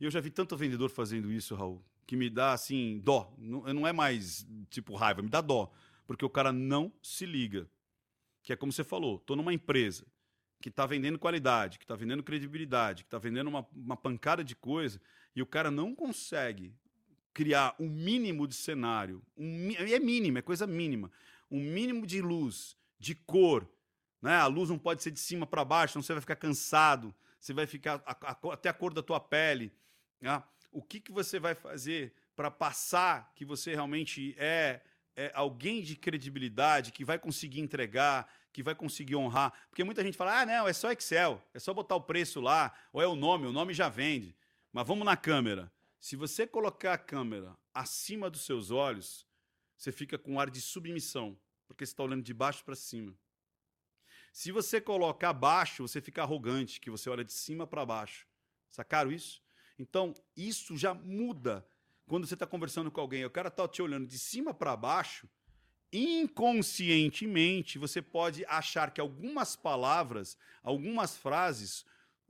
S2: e eu já vi tanto vendedor fazendo isso, Raul, que me dá assim, dó. Não, não é mais tipo raiva, me dá dó. Porque o cara não se liga. Que é como você falou, tô numa empresa que está vendendo qualidade, que está vendendo credibilidade, que está vendendo uma, uma pancada de coisa, e o cara não consegue criar um mínimo de cenário, um, é mínimo, é coisa mínima, um mínimo de luz, de cor, né? A luz não pode ser de cima para baixo, senão você vai ficar cansado, você vai ficar a, a, até a cor da tua pele. Né? O que, que você vai fazer para passar que você realmente é, é alguém de credibilidade, que vai conseguir entregar, que vai conseguir honrar? Porque muita gente fala, ah, não, é só Excel, é só botar o preço lá, ou é o nome, o nome já vende. Mas vamos na câmera. Se você colocar a câmera acima dos seus olhos, você fica com um ar de submissão, porque você está olhando de baixo para cima. Se você coloca abaixo, você fica arrogante, que você olha de cima para baixo. Sacaram isso? Então, isso já muda quando você está conversando com alguém. O cara está te olhando de cima para baixo. Inconscientemente, você pode achar que algumas palavras, algumas frases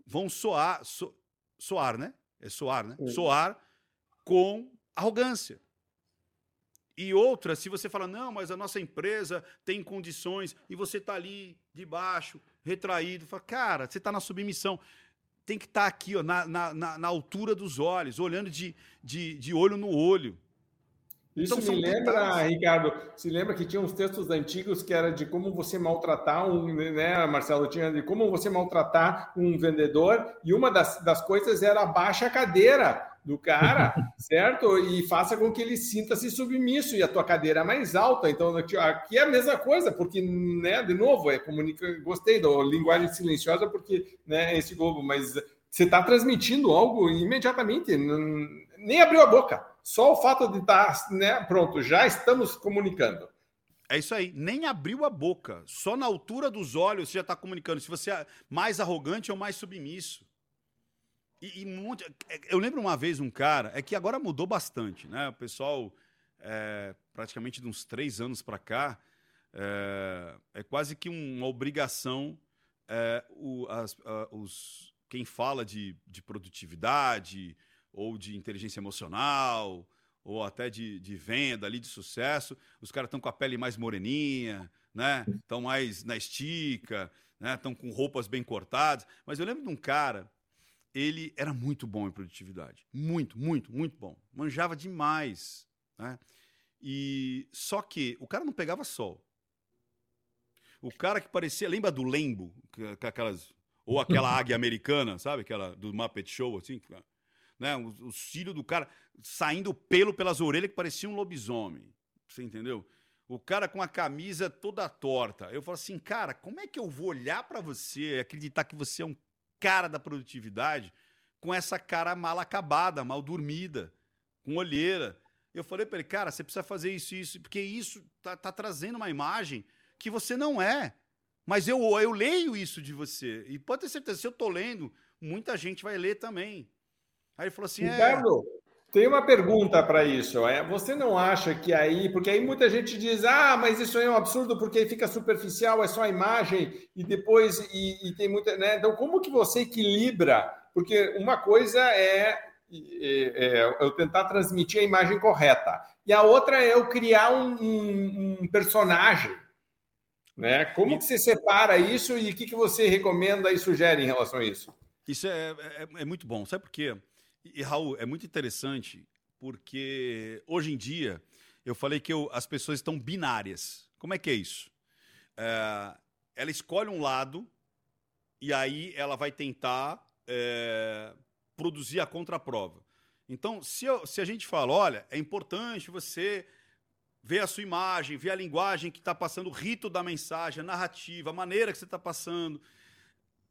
S2: vão soar, so, soar, né? É soar, né? Soar com arrogância. E outra, se você fala, não, mas a nossa empresa tem condições e você está ali debaixo, retraído, fala, cara, você está na submissão. Tem que estar tá aqui, ó, na, na, na, altura dos olhos, olhando de, de, de olho no olho.
S1: Isso então, me lembra. Ricardo, se lembra que tinha uns textos antigos que era de como você maltratar um, né, Marcelo, tinha de como você maltratar um vendedor, e uma das, das coisas era baixa a cadeira do cara, certo? E faça com que ele sinta-se submisso e a tua cadeira é mais alta. Então, aqui é a mesma coisa, porque, né, de novo, é comunica... gostei da linguagem silenciosa, porque, né, esse globo, mas você está transmitindo algo imediatamente, nem abriu a boca. Só o fato de estar, tá, né, pronto, já estamos comunicando.
S2: É isso aí, nem abriu a boca. Só na altura dos olhos você já está comunicando se você é mais arrogante ou mais submisso. E, e muito, é, eu lembro uma vez um cara, é que agora mudou bastante, né? O pessoal, é, praticamente de uns três anos para cá, é, é, quase que uma obrigação é, o, as, a, os, quem fala de, de produtividade ou de inteligência emocional ou até de, de venda ali, de sucesso, os caras estão com a pele mais moreninha, né? Estão mais na estica, né? Estão com roupas bem cortadas. Mas eu lembro de um cara ele era muito bom em produtividade. Muito, muito, muito bom. Manjava demais. Né? E Só que o cara não pegava sol. O cara que parecia. Lembra do Lembo? Aquelas, ou aquela águia [LAUGHS] americana, sabe? Aquela do Muppet Show, assim. Né? O, o cílio do cara saindo pelo pelas orelhas que parecia um lobisomem. Você entendeu? O cara com a camisa toda torta. Eu falo assim, cara, como é que eu vou olhar para você e acreditar que você é um cara da produtividade com essa cara mal acabada, mal dormida, com olheira. Eu falei para ele, cara, você precisa fazer isso isso, porque isso tá, tá, trazendo uma imagem que você não é. Mas eu, eu leio isso de você. E pode ter certeza, se eu tô lendo, muita gente vai ler também. Aí ele falou assim:
S1: Ricardo, é... Tem uma pergunta para isso. É, você não acha que aí, porque aí muita gente diz, ah, mas isso aí é um absurdo porque fica superficial, é só a imagem e depois e, e tem muita, né? Então como que você equilibra? Porque uma coisa é, é, é, eu tentar transmitir a imagem correta e a outra é eu criar um, um, um personagem, né? Como que você separa isso e o que, que você recomenda e sugere em relação a isso?
S2: Isso é, é, é muito bom. Sabe por quê? E, Raul, é muito interessante porque hoje em dia eu falei que eu, as pessoas estão binárias. Como é que é isso? É, ela escolhe um lado e aí ela vai tentar é, produzir a contraprova. Então, se, eu, se a gente fala, olha, é importante você ver a sua imagem, ver a linguagem que está passando, o rito da mensagem, a narrativa, a maneira que você está passando,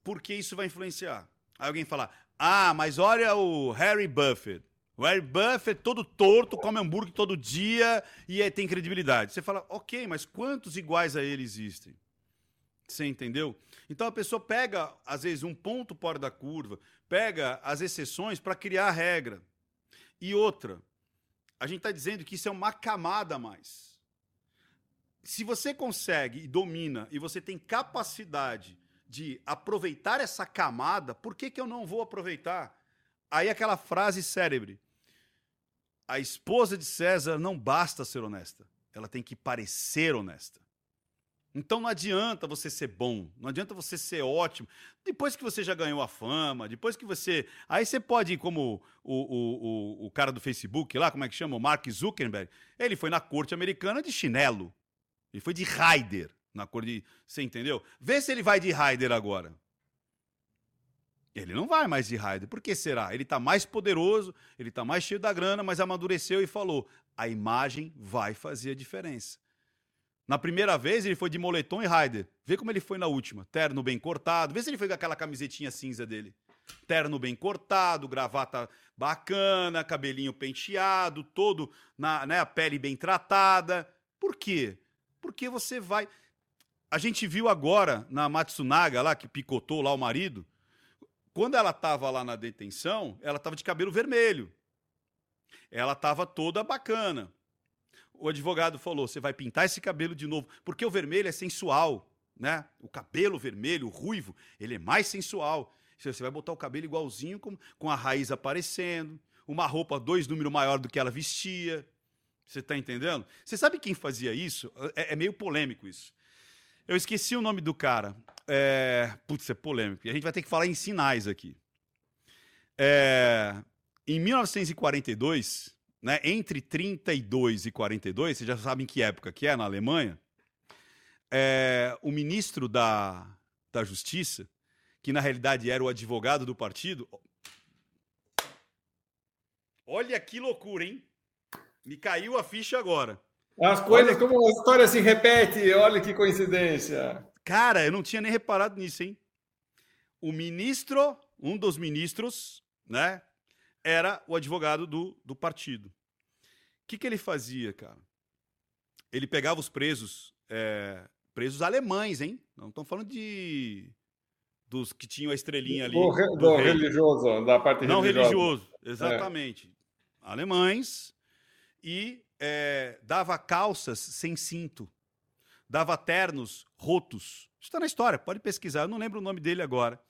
S2: porque isso vai influenciar. Aí alguém fala, ah, mas olha o Harry Buffett. O Harry Buffett todo torto, come hambúrguer todo dia e é, tem credibilidade. Você fala, ok, mas quantos iguais a ele existem? Você entendeu? Então a pessoa pega, às vezes, um ponto fora da curva, pega as exceções para criar a regra. E outra, a gente está dizendo que isso é uma camada a mais. Se você consegue e domina e você tem capacidade de aproveitar essa camada, por que, que eu não vou aproveitar? Aí aquela frase célebre. A esposa de César não basta ser honesta, ela tem que parecer honesta. Então não adianta você ser bom, não adianta você ser ótimo. Depois que você já ganhou a fama, depois que você. Aí você pode ir como o, o, o, o cara do Facebook lá, como é que chama? O Mark Zuckerberg. Ele foi na corte americana de chinelo. Ele foi de Raider na cor de. Você entendeu? Vê se ele vai de Raider agora. Ele não vai mais de Raider. Por que será? Ele está mais poderoso, ele está mais cheio da grana, mas amadureceu e falou: a imagem vai fazer a diferença. Na primeira vez ele foi de moletom e rider. Vê como ele foi na última. Terno bem cortado. Vê se ele foi com aquela camisetinha cinza dele. Terno bem cortado, gravata bacana, cabelinho penteado, todo na né, a pele bem tratada. Por quê? Porque você vai. A gente viu agora na Matsunaga lá que picotou lá o marido. Quando ela estava lá na detenção, ela estava de cabelo vermelho. Ela estava toda bacana o advogado falou: você vai pintar esse cabelo de novo, porque o vermelho é sensual, né? O cabelo vermelho, o ruivo, ele é mais sensual. Você vai botar o cabelo igualzinho, com, com a raiz aparecendo, uma roupa dois números maior do que ela vestia. Você está entendendo? Você sabe quem fazia isso? É, é, meio polêmico isso. Eu esqueci o nome do cara. É... Putz, é polêmico. E a gente vai ter que falar em sinais aqui. É... Em 1942, né, entre 32 e 42, vocês já sabem que época que é na Alemanha, é, o ministro da, da Justiça, que na realidade era o advogado do partido. Olha que loucura, hein? Me caiu a ficha agora.
S1: As coisas, olha... como a história se repete, olha que coincidência.
S2: Cara, eu não tinha nem reparado nisso, hein? O ministro, um dos ministros, né, era o advogado do, do partido. O que, que ele fazia, cara? Ele pegava os presos, é, presos alemães, hein? Não estão falando de dos que tinham a estrelinha ali.
S1: Do, do, do religioso, da parte
S2: Não
S1: religiosa.
S2: religioso, exatamente. É. Alemães e é, dava calças sem cinto, dava ternos rotos. Isso está na história, pode pesquisar, eu não lembro o nome dele agora.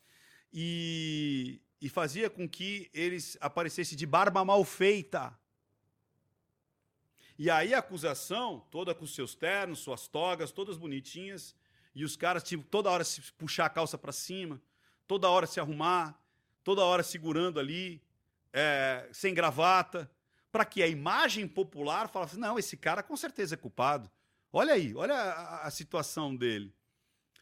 S2: E e fazia com que eles aparecessem de barba mal feita. E aí a acusação, toda com seus ternos, suas togas, todas bonitinhas, e os caras, tipo, toda hora se puxar a calça para cima, toda hora se arrumar, toda hora segurando ali, é, sem gravata, para que a imagem popular falasse: não, esse cara com certeza é culpado. Olha aí, olha a, a situação dele.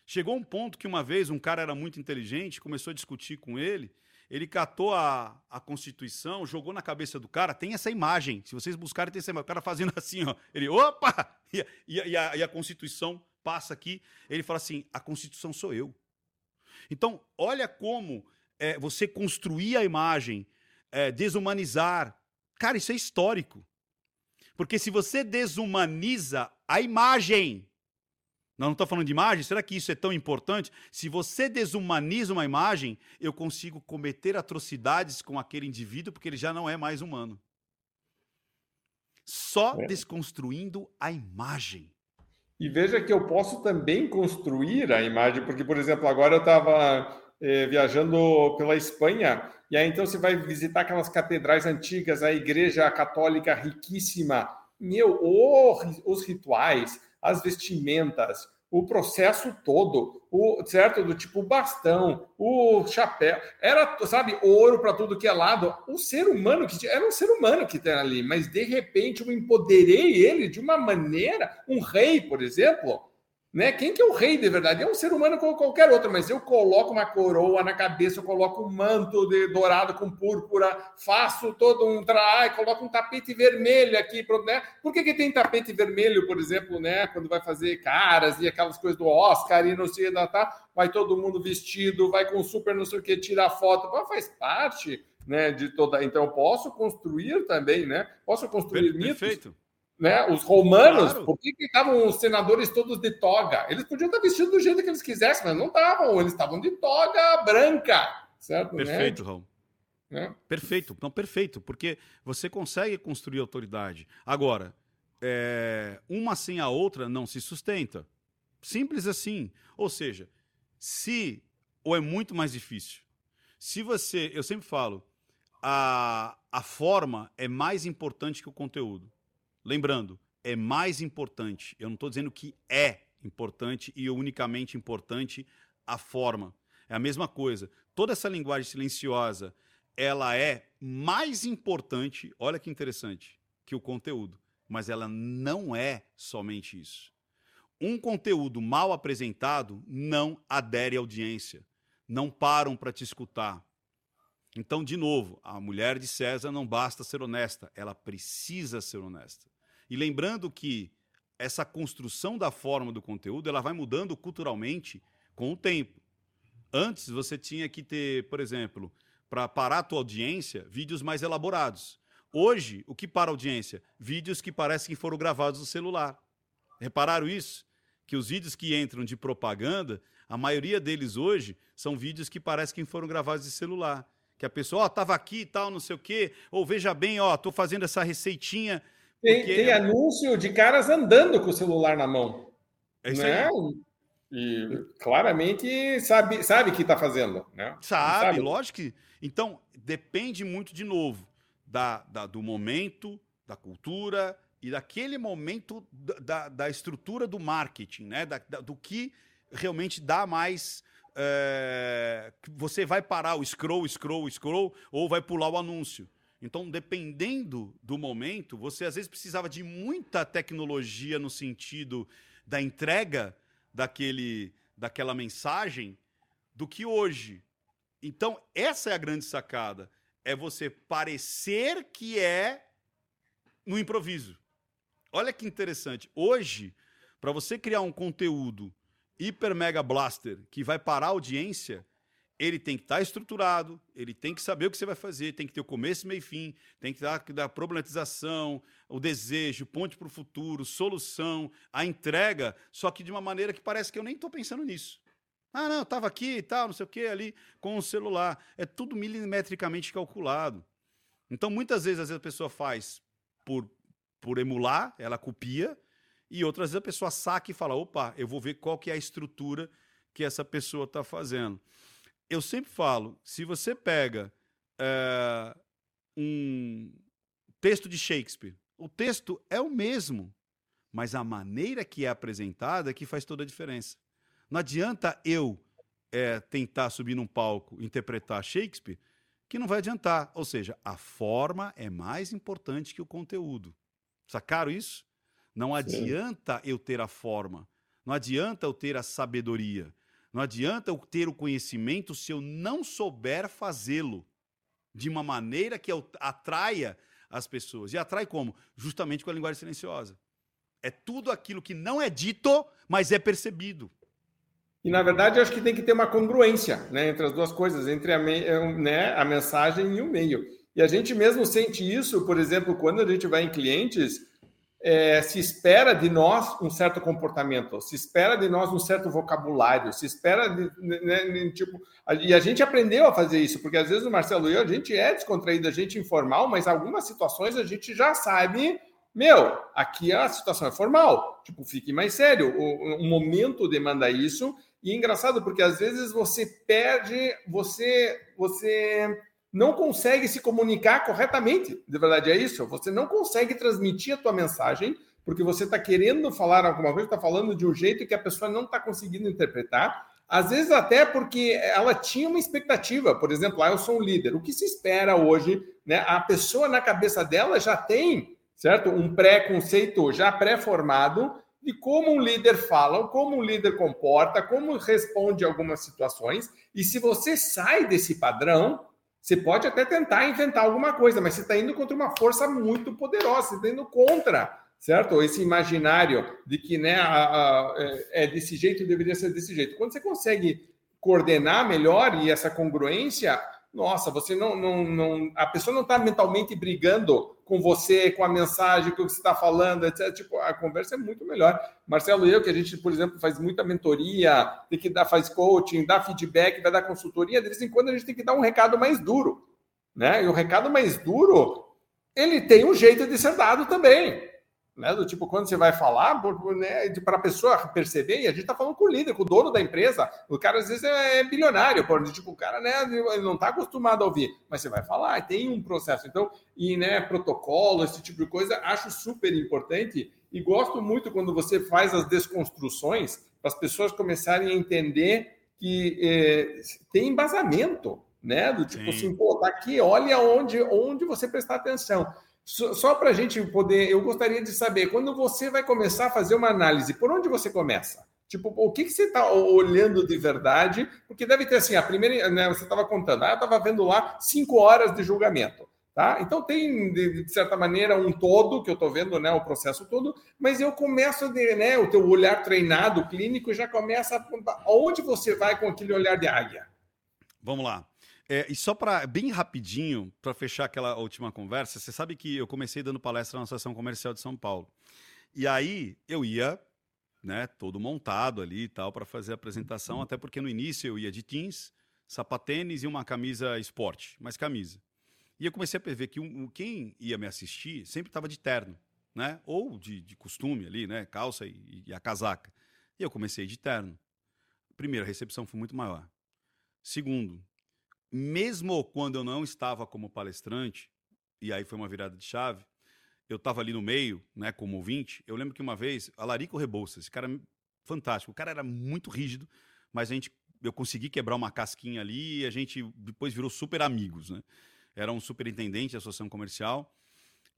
S2: Chegou um ponto que uma vez um cara era muito inteligente, começou a discutir com ele, ele catou a, a Constituição, jogou na cabeça do cara. Tem essa imagem. Se vocês buscarem, tem essa imagem. O cara fazendo [LAUGHS] assim, ó. Ele, opa! E, e, e, a, e a Constituição passa aqui. Ele fala assim: a Constituição sou eu. Então, olha como é, você construir a imagem, é, desumanizar. Cara, isso é histórico. Porque se você desumaniza a imagem, nós não estamos falando de imagem? Será que isso é tão importante? Se você desumaniza uma imagem, eu consigo cometer atrocidades com aquele indivíduo porque ele já não é mais humano. Só é. desconstruindo a imagem.
S1: E veja que eu posso também construir a imagem, porque, por exemplo, agora eu estava eh, viajando pela Espanha, e aí então você vai visitar aquelas catedrais antigas, a igreja católica riquíssima. Meu, oh, os rituais, as vestimentas, o processo todo, o certo do tipo bastão, o chapéu, era, sabe, ouro para tudo que é lado. O ser humano que era um ser humano que tem ali, mas de repente eu empoderei ele de uma maneira, um rei, por exemplo, né? Quem que é o rei de verdade? É um ser humano como qualquer outro, mas eu coloco uma coroa na cabeça, eu coloco um manto de dourado com púrpura, faço todo um trabalho, coloco um tapete vermelho aqui, né? Por que, que tem tapete vermelho, por exemplo, né? Quando vai fazer caras e aquelas coisas do Oscar e não sei da tá, vai todo mundo vestido, vai com super não sei o que, tirar foto, Pô, faz parte, né? De toda. Então posso construir também, né? Posso construir
S2: mitos. Perfeito
S1: né? Os romanos, claro. por que estavam os senadores todos de toga? Eles podiam estar vestidos do jeito que eles quisessem, mas não estavam. Eles estavam de toga branca, certo?
S2: Perfeito, né? Raul. É. Perfeito, não perfeito, porque você consegue construir autoridade. Agora, é, uma sem a outra não se sustenta. Simples assim. Ou seja, se ou é muito mais difícil. Se você, eu sempre falo, a, a forma é mais importante que o conteúdo. Lembrando, é mais importante. Eu não estou dizendo que é importante e unicamente importante a forma. É a mesma coisa. Toda essa linguagem silenciosa, ela é mais importante, olha que interessante, que o conteúdo. Mas ela não é somente isso. Um conteúdo mal apresentado não adere à audiência. Não param para te escutar. Então, de novo, a mulher de César não basta ser honesta, ela precisa ser honesta. E lembrando que essa construção da forma do conteúdo, ela vai mudando culturalmente com o tempo. Antes você tinha que ter, por exemplo, para parar a tua audiência, vídeos mais elaborados. Hoje, o que para a audiência? Vídeos que parecem que foram gravados no celular. Repararam isso? Que os vídeos que entram de propaganda, a maioria deles hoje são vídeos que parecem que foram gravados de celular. Que a pessoa, ó, oh, tava aqui e tal, não sei o quê, ou veja bem, ó, tô fazendo essa receitinha.
S1: Tem, tem anúncio de caras andando com o celular na mão.
S2: É isso né? aí.
S1: E claramente sabe, sabe o que está fazendo, né?
S2: Sabe, sabe, lógico que. Então, depende muito, de novo, da, da, do momento, da cultura e daquele momento da, da estrutura do marketing, né? Da, da, do que realmente dá mais. É, você vai parar o scroll, scroll, scroll, ou vai pular o anúncio. Então, dependendo do momento, você às vezes precisava de muita tecnologia no sentido da entrega daquele, daquela mensagem do que hoje. Então, essa é a grande sacada. É você parecer que é no improviso. Olha que interessante. Hoje, para você criar um conteúdo hiper mega blaster que vai parar a audiência, ele tem que estar tá estruturado, ele tem que saber o que você vai fazer, tem que ter o começo, meio e fim, tem que dar, dar problematização, o desejo, ponte para o futuro, solução, a entrega, só que de uma maneira que parece que eu nem estou pensando nisso. Ah, não, estava aqui e tal, não sei o que, ali com o celular. É tudo milimetricamente calculado. Então, muitas vezes, às vezes a pessoa faz por, por emular, ela copia, e outras vezes a pessoa saca e fala: opa, eu vou ver qual que é a estrutura que essa pessoa está fazendo eu sempre falo, se você pega é, um texto de Shakespeare, o texto é o mesmo, mas a maneira que é apresentada é que faz toda a diferença. Não adianta eu é, tentar subir num palco interpretar Shakespeare, que não vai adiantar. Ou seja, a forma é mais importante que o conteúdo. Sacaram isso? Não Sim. adianta eu ter a forma, não adianta eu ter a sabedoria. Não adianta eu ter o conhecimento se eu não souber fazê-lo de uma maneira que atraia as pessoas. E atrai como? Justamente com a linguagem silenciosa. É tudo aquilo que não é dito, mas é percebido.
S1: E na verdade, eu acho que tem que ter uma congruência né, entre as duas coisas, entre a, né, a mensagem e o meio. E a gente mesmo sente isso, por exemplo, quando a gente vai em clientes é, se espera de nós um certo comportamento, se espera de nós um certo vocabulário, se espera de, né, né tipo e a gente aprendeu a fazer isso, porque às vezes o Marcelo e eu a gente é descontraído, a gente é informal, mas algumas situações a gente já sabe, meu, aqui a situação é formal, tipo fique mais sério, o, o momento demanda isso e é engraçado porque às vezes você perde, você você não consegue se comunicar corretamente. De verdade é isso. Você não consegue transmitir a tua mensagem porque você está querendo falar alguma coisa, está falando de um jeito que a pessoa não está conseguindo interpretar. Às vezes até porque ela tinha uma expectativa, por exemplo, ah, eu sou um líder. O que se espera hoje, né? A pessoa na cabeça dela já tem, certo, um pré-conceito já pré-formado de como um líder fala, como um líder comporta, como responde algumas situações. E se você sai desse padrão, você pode até tentar inventar alguma coisa, mas você está indo contra uma força muito poderosa, você está indo contra, certo? Esse imaginário de que né, a, a, é, é desse jeito deveria ser desse jeito. Quando você consegue coordenar melhor e essa congruência, nossa, você não, não, não a pessoa não está mentalmente brigando com você, com a mensagem, com o que você está falando, etc. Tipo, a conversa é muito melhor. Marcelo e eu, que a gente, por exemplo, faz muita mentoria, tem que dar, faz coaching, dá feedback, vai dar consultoria, de vez em quando a gente tem que dar um recado mais duro. Né? E o recado mais duro, ele tem um jeito de ser dado também. Né? Do tipo, quando você vai falar, né, para a pessoa perceber, e a gente está falando com o líder, com o dono da empresa, o cara às vezes é, é bilionário, por, tipo, o cara né, ele não está acostumado a ouvir, mas você vai falar, tem um processo. Então, e né, protocolo, esse tipo de coisa, acho super importante e gosto muito quando você faz as desconstruções para as pessoas começarem a entender que é, tem embasamento, né? Do tipo Sim. assim, pô, tá aqui, olha onde, onde você prestar atenção. Só para a gente poder, eu gostaria de saber, quando você vai começar a fazer uma análise, por onde você começa? Tipo, o que, que você está olhando de verdade? Porque deve ter assim, a primeira, né, você estava contando, ah, eu estava vendo lá cinco horas de julgamento. Tá? Então tem, de, certa maneira, um todo, que eu estou vendo né, o processo todo, mas eu começo, de, né, o teu olhar treinado clínico já começa a apontar onde você vai com aquele olhar de águia.
S2: Vamos lá. É, e só para bem rapidinho, para fechar aquela última conversa, você sabe que eu comecei dando palestra na Associação Comercial de São Paulo. E aí eu ia, né, todo montado ali e tal, para fazer a apresentação, até porque no início eu ia de jeans, sapatênis e uma camisa esporte, mas camisa. E eu comecei a ver que um, quem ia me assistir sempre estava de terno, né? Ou de, de costume ali, né? Calça e, e a casaca. E eu comecei de terno. Primeiro, a recepção foi muito maior. Segundo, mesmo quando eu não estava como palestrante, e aí foi uma virada de chave, eu estava ali no meio, né, como ouvinte. Eu lembro que uma vez, a Larico Rebouças, esse cara é fantástico, o cara era muito rígido, mas a gente, eu consegui quebrar uma casquinha ali e a gente depois virou super amigos, né? Era um superintendente da associação comercial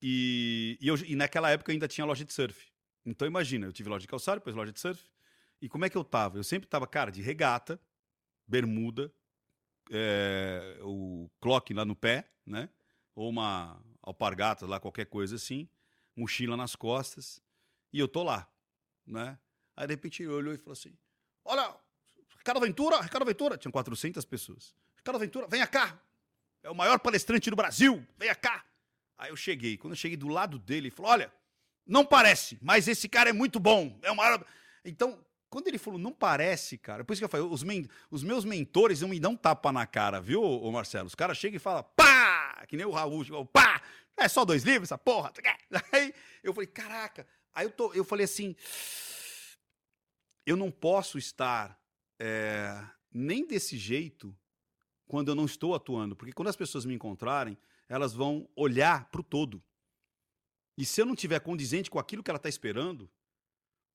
S2: e, e, eu, e naquela época eu ainda tinha loja de surf. Então imagina, eu tive loja de calçado, depois loja de surf. E como é que eu tava? Eu sempre tava, cara, de regata, bermuda, é, o clock lá no pé, né? Ou uma alpargata lá, qualquer coisa assim, mochila nas costas, e eu tô lá, né? Aí de repente ele olhou e falou assim: Olha, Ricardo Ventura, Ricardo Ventura, tinha 400 pessoas. Ricardo Ventura, venha cá, é o maior palestrante do Brasil, venha cá. Aí eu cheguei, quando eu cheguei do lado dele, ele falou: Olha, não parece, mas esse cara é muito bom, é o maior. Então, quando ele falou, não parece, cara. Por isso que eu falei, os, men os meus mentores não me dão tapa na cara, viu, ô Marcelo? Os caras chegam e falam, pá! Que nem o Raul, tipo, pá! É só dois livros, essa porra. [LAUGHS] Aí eu falei, caraca. Aí eu, tô, eu falei assim, eu não posso estar é, nem desse jeito quando eu não estou atuando. Porque quando as pessoas me encontrarem, elas vão olhar para o todo. E se eu não tiver condizente com aquilo que ela está esperando,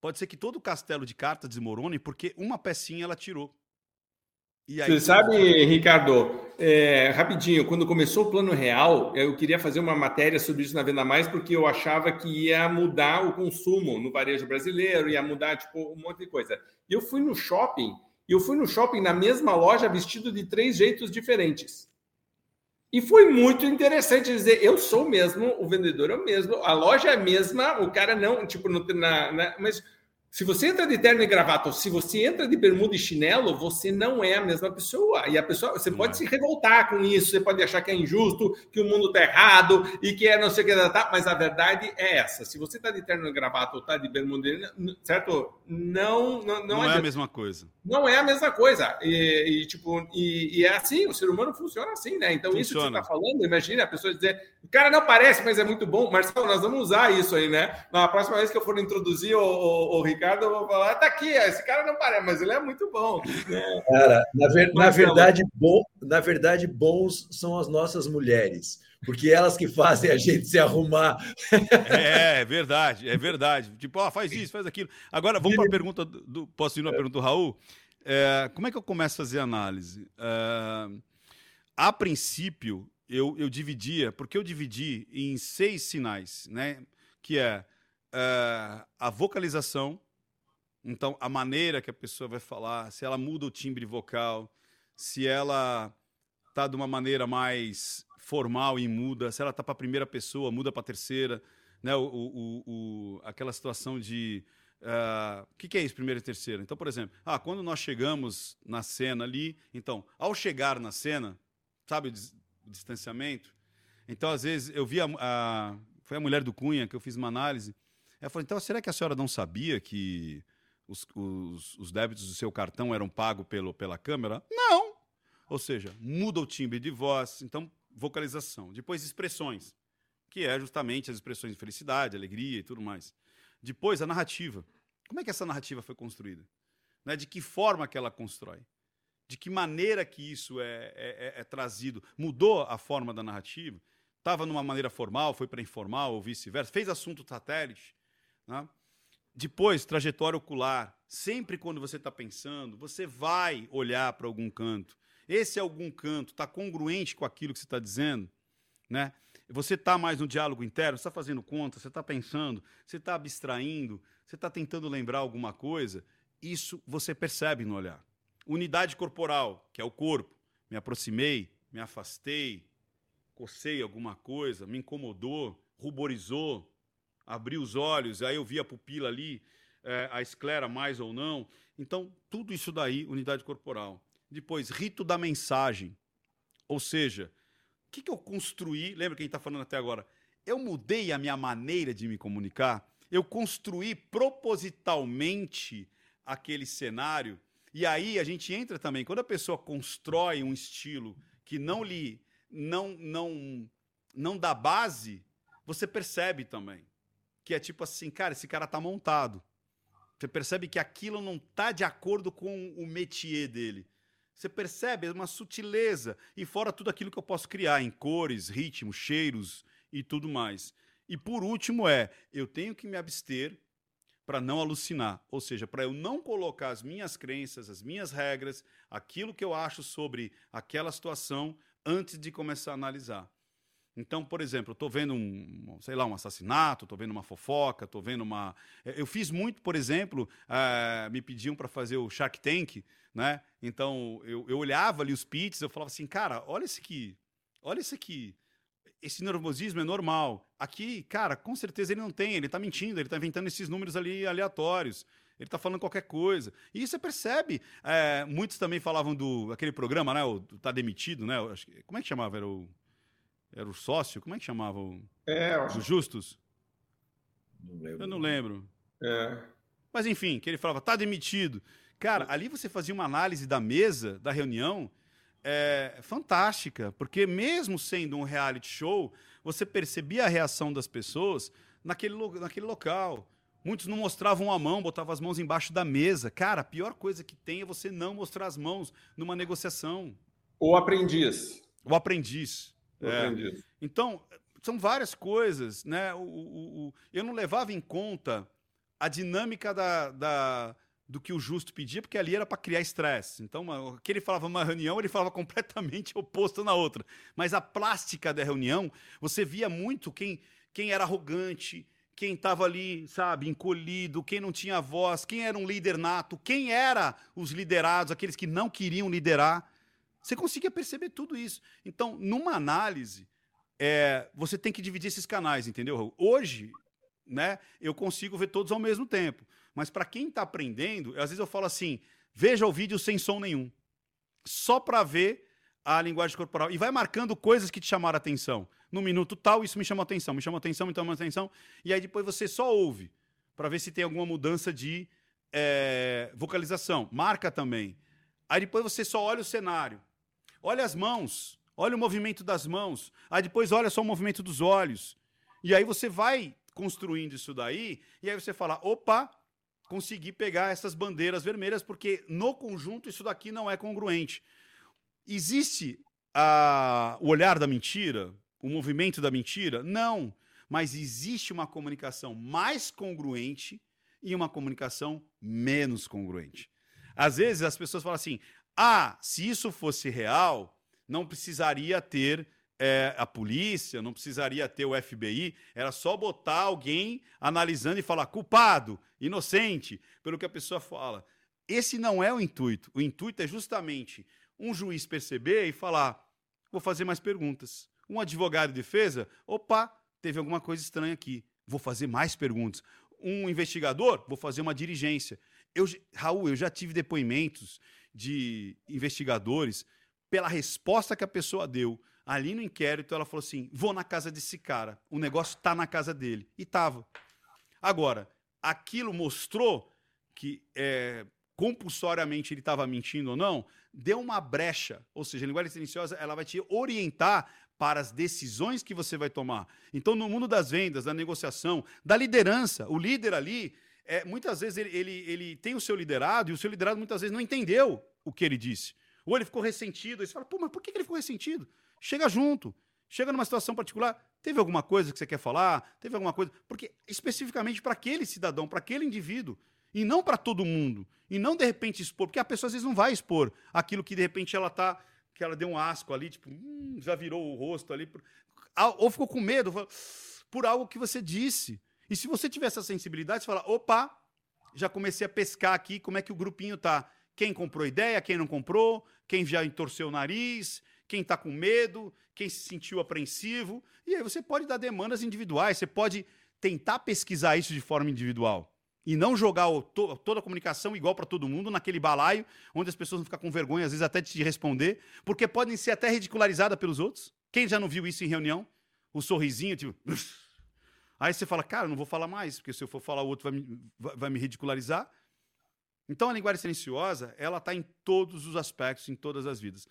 S2: pode ser que todo o castelo de cartas desmorone porque uma pecinha ela tirou.
S1: Aí... Você sabe, Ricardo, é, rapidinho, quando começou o plano real, eu queria fazer uma matéria sobre isso na Venda Mais, porque eu achava que ia mudar o consumo no varejo brasileiro, ia mudar tipo, um monte de coisa. E eu fui no shopping, e eu fui no shopping na mesma loja vestido de três jeitos diferentes. E foi muito interessante dizer, eu sou mesmo, o vendedor é o mesmo, a loja é a mesma, o cara não, tipo, não, na, na, mas se você entra de terno e gravata, ou se você entra de bermuda e chinelo, você não é a mesma pessoa. E a pessoa, você pode é. se revoltar com isso, você pode achar que é injusto, que o mundo está errado e que é não sei o que, tá, mas a verdade é essa. Se você está de terno e gravata ou está de bermuda, certo? Não, não,
S2: não, não é, a mesma coisa.
S1: Não é a mesma coisa. E, e tipo, e, e, é assim, o ser humano funciona assim, né? Então, funciona. isso que você está falando, imagine a pessoa dizer, o cara não parece, mas é muito bom. Marcelo, nós vamos usar isso aí, né? Na próxima vez que eu for introduzir o, o, o Ricardo, eu vou falar, tá aqui, esse cara não parece, mas ele é muito bom. Né?
S3: Cara, na, ver, na verdade, bom, na verdade, bons são as nossas mulheres porque elas que fazem a gente se arrumar.
S2: É, é verdade, é verdade. Tipo, ó, faz isso, faz aquilo. Agora, vamos para a pergunta do. Posso ir na pergunta do Raul? É, como é que eu começo a fazer análise? É, a princípio, eu, eu dividia, porque eu dividi em seis sinais, né? Que é, é a vocalização, então, a maneira que a pessoa vai falar, se ela muda o timbre vocal, se ela tá de uma maneira mais formal e muda, se ela tá para primeira pessoa, muda para terceira, né? O, o, o, aquela situação de o uh, ah, que, que é isso, primeira e terceira? Então, por exemplo, ah, quando nós chegamos na cena ali, então, ao chegar na cena, sabe o, o distanciamento? Então, às vezes, eu vi a, a, Foi a mulher do Cunha que eu fiz uma análise. Ela falou: então, será que a senhora não sabia que os, os, os débitos do seu cartão eram pagos pelo, pela câmera? Não! Ou seja, muda o timbre de voz, então vocalização. Depois expressões. que é justamente as expressões de felicidade, alegria e tudo mais. Depois, a narrativa. Como é que essa narrativa foi construída? Né? De que forma que ela constrói? De que maneira que isso é, é, é, é trazido? Mudou a forma da narrativa? Estava numa maneira formal, foi para informal ou vice-versa? Fez assunto satélite? Né? Depois, trajetória ocular. Sempre quando você está pensando, você vai olhar para algum canto. Esse algum canto está congruente com aquilo que você está dizendo? Né? Você está mais no diálogo interno, você está fazendo conta, você está pensando, você está abstraindo, você está tentando lembrar alguma coisa. Isso você percebe no olhar. Unidade corporal, que é o corpo. Me aproximei, me afastei, cocei alguma coisa, me incomodou, ruborizou, abri os olhos, aí eu vi a pupila ali, é, a esclera mais ou não. Então, tudo isso daí, unidade corporal. Depois, rito da mensagem. Ou seja, o que, que eu construí? Lembra quem está falando até agora? Eu mudei a minha maneira de me comunicar. Eu construí propositalmente aquele cenário. E aí a gente entra também, quando a pessoa constrói um estilo que não lhe não não não dá base, você percebe também que é tipo assim, cara, esse cara tá montado. Você percebe que aquilo não tá de acordo com o métier dele. Você percebe uma sutileza e fora tudo aquilo que eu posso criar em cores, ritmos, cheiros e tudo mais. E por último é, eu tenho que me abster para não alucinar, ou seja, para eu não colocar as minhas crenças, as minhas regras, aquilo que eu acho sobre aquela situação antes de começar a analisar. Então, por exemplo, estou vendo um, sei lá, um assassinato, estou vendo uma fofoca, estou vendo uma. Eh, eu fiz muito, por exemplo, uh, me pediam para fazer o Shark Tank, né? Então eu, eu olhava ali os pits, eu falava assim, cara, olha isso aqui, olha isso aqui. Esse nervosismo é normal. Aqui, cara, com certeza ele não tem, ele está mentindo, ele está inventando esses números ali aleatórios. Ele está falando qualquer coisa. E você percebe. É, muitos também falavam do aquele programa, né? O Tá Demitido, né? Como é que chamava? Era o era o sócio? Como é que chamava? O...
S1: É.
S2: Os Justus?
S3: Não lembro.
S2: Eu não lembro.
S1: É.
S2: Mas enfim, que ele falava, tá demitido. Cara, ali você fazia uma análise da mesa, da reunião, é, fantástica, porque mesmo sendo um reality show, você percebia a reação das pessoas naquele, naquele local. Muitos não mostravam a mão, botavam as mãos embaixo da mesa. Cara, a pior coisa que tem é você não mostrar as mãos numa negociação.
S1: O aprendiz.
S2: O aprendiz. É. Então, são várias coisas, né? O, o, o, eu não levava em conta a dinâmica da, da, do que o justo pedia, porque ali era para criar estresse. Então, o que ele falava numa reunião, ele falava completamente [LAUGHS] oposto na outra. Mas a plástica da reunião, você via muito quem, quem era arrogante, quem estava ali, sabe, encolhido, quem não tinha voz, quem era um líder nato, quem era os liderados, aqueles que não queriam liderar. Você conseguia perceber tudo isso. Então, numa análise, é, você tem que dividir esses canais, entendeu? Hoje, né, eu consigo ver todos ao mesmo tempo. Mas para quem está aprendendo, às vezes eu falo assim: veja o vídeo sem som nenhum. Só para ver a linguagem corporal. E vai marcando coisas que te chamaram atenção. No minuto tal, isso me chamou atenção, me chamou atenção, me chamou atenção. E aí depois você só ouve para ver se tem alguma mudança de é, vocalização. Marca também. Aí depois você só olha o cenário. Olha as mãos, olha o movimento das mãos. Aí depois olha só o movimento dos olhos. E aí você vai construindo isso daí, e aí você fala: opa, consegui pegar essas bandeiras vermelhas, porque no conjunto isso daqui não é congruente. Existe a, o olhar da mentira, o movimento da mentira? Não. Mas existe uma comunicação mais congruente e uma comunicação menos congruente. Às vezes as pessoas falam assim: ah, se isso fosse real, não precisaria ter é, a polícia, não precisaria ter o FBI, era só botar alguém analisando e falar culpado, inocente, pelo que a pessoa fala. Esse não é o intuito. O intuito é justamente um juiz perceber e falar: vou fazer mais perguntas. Um advogado de defesa, opa, teve alguma coisa estranha aqui, vou fazer mais perguntas. Um investigador, vou fazer uma diligência. Eu, Raul, eu já tive depoimentos de investigadores pela resposta que a pessoa deu. Ali no inquérito, ela falou assim: vou na casa desse cara. O negócio está na casa dele. E estava. Agora, aquilo mostrou que é, compulsoriamente ele estava mentindo ou não, deu uma brecha. Ou seja, a linguagem silenciosa ela vai te orientar para as decisões que você vai tomar. Então, no mundo das vendas, da negociação, da liderança, o líder ali, é, muitas vezes ele, ele, ele tem o seu liderado e o seu liderado muitas vezes não entendeu o que ele disse. Ou ele ficou ressentido. Aí você fala, pô, mas por que ele ficou ressentido? Chega junto. Chega numa situação particular, teve alguma coisa que você quer falar? Teve alguma coisa? Porque especificamente para aquele cidadão, para aquele indivíduo, e não para todo mundo. E não de repente expor, porque a pessoa às vezes não vai expor aquilo que de repente ela tá, que ela deu um asco ali, tipo, hum, já virou o rosto ali, ou ficou com medo por algo que você disse. E se você tiver essa sensibilidade, você fala, opa, já comecei a pescar aqui, como é que o grupinho tá? Quem comprou ideia, quem não comprou, quem já entorceu o nariz, quem está com medo, quem se sentiu apreensivo. E aí você pode dar demandas individuais, você pode tentar pesquisar isso de forma individual. E não jogar o, to, toda a comunicação igual para todo mundo, naquele balaio, onde as pessoas vão ficar com vergonha, às vezes até de te responder, porque podem ser até ridicularizadas pelos outros. Quem já não viu isso em reunião? O sorrisinho, tipo. [LAUGHS] Aí você fala, cara, não vou falar mais, porque se eu for falar, o outro vai me, vai me ridicularizar. Então a linguagem silenciosa, ela está em todos os aspectos, em todas as vidas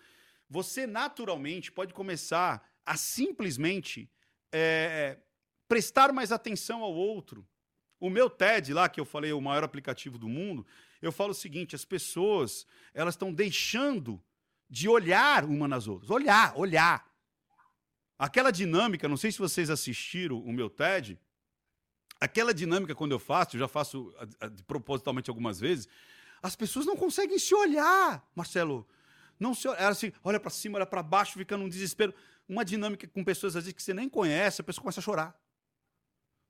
S2: você naturalmente pode começar a simplesmente é, prestar mais atenção ao outro. O meu TED lá, que eu falei, o maior aplicativo do mundo, eu falo o seguinte: as pessoas elas estão deixando de olhar uma nas outras. Olhar, olhar. Aquela dinâmica, não sei se vocês assistiram o meu TED, aquela dinâmica quando eu faço, eu já faço propositalmente algumas vezes, as pessoas não conseguem se olhar, Marcelo. Não se olha assim, olha para cima, olha para baixo, fica num desespero. Uma dinâmica com pessoas às vezes que você nem conhece, a pessoa começa a chorar.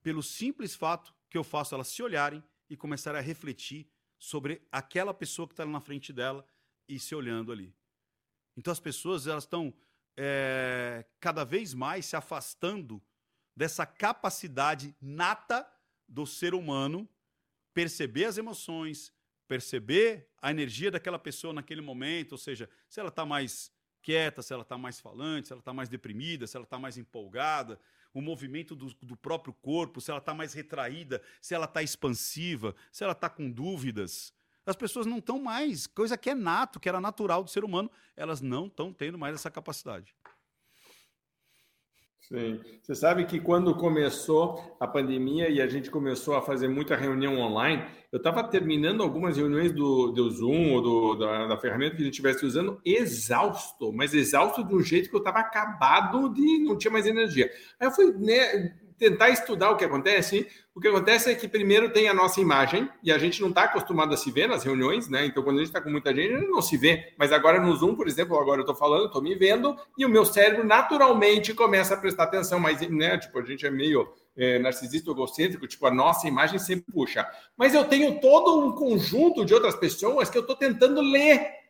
S2: Pelo simples fato que eu faço elas se olharem e começarem a refletir sobre aquela pessoa que está na frente dela e se olhando ali. Então as pessoas elas estão é, cada vez mais se afastando dessa capacidade nata do ser humano perceber as emoções, perceber a energia daquela pessoa naquele momento, ou seja, se ela está mais quieta, se ela está mais falante, se ela está mais deprimida, se ela está mais empolgada, o movimento do, do próprio corpo, se ela está mais retraída, se ela está expansiva, se ela está com dúvidas. As pessoas não estão mais, coisa que é nato, que era natural do ser humano, elas não estão tendo mais essa capacidade.
S1: Sim. Você sabe que quando começou a pandemia e a gente começou a fazer muita reunião online, eu estava terminando algumas reuniões do, do Zoom ou do, da, da, ferramenta que a gente estivesse usando exausto, mas exausto de um jeito que eu estava acabado de não tinha mais energia. Aí eu fui né, tentar estudar o que acontece. O que acontece é que primeiro tem a nossa imagem e a gente não está acostumado a se ver nas reuniões, né? Então, quando a gente está com muita gente, a gente não se vê. Mas agora no Zoom, por exemplo, agora eu estou falando, estou me vendo e o meu cérebro naturalmente começa a prestar atenção. Mas, né? Tipo, a gente é meio é, narcisista egocêntrico, tipo, a nossa imagem sempre puxa. Mas eu tenho todo um conjunto de outras pessoas que eu estou tentando ler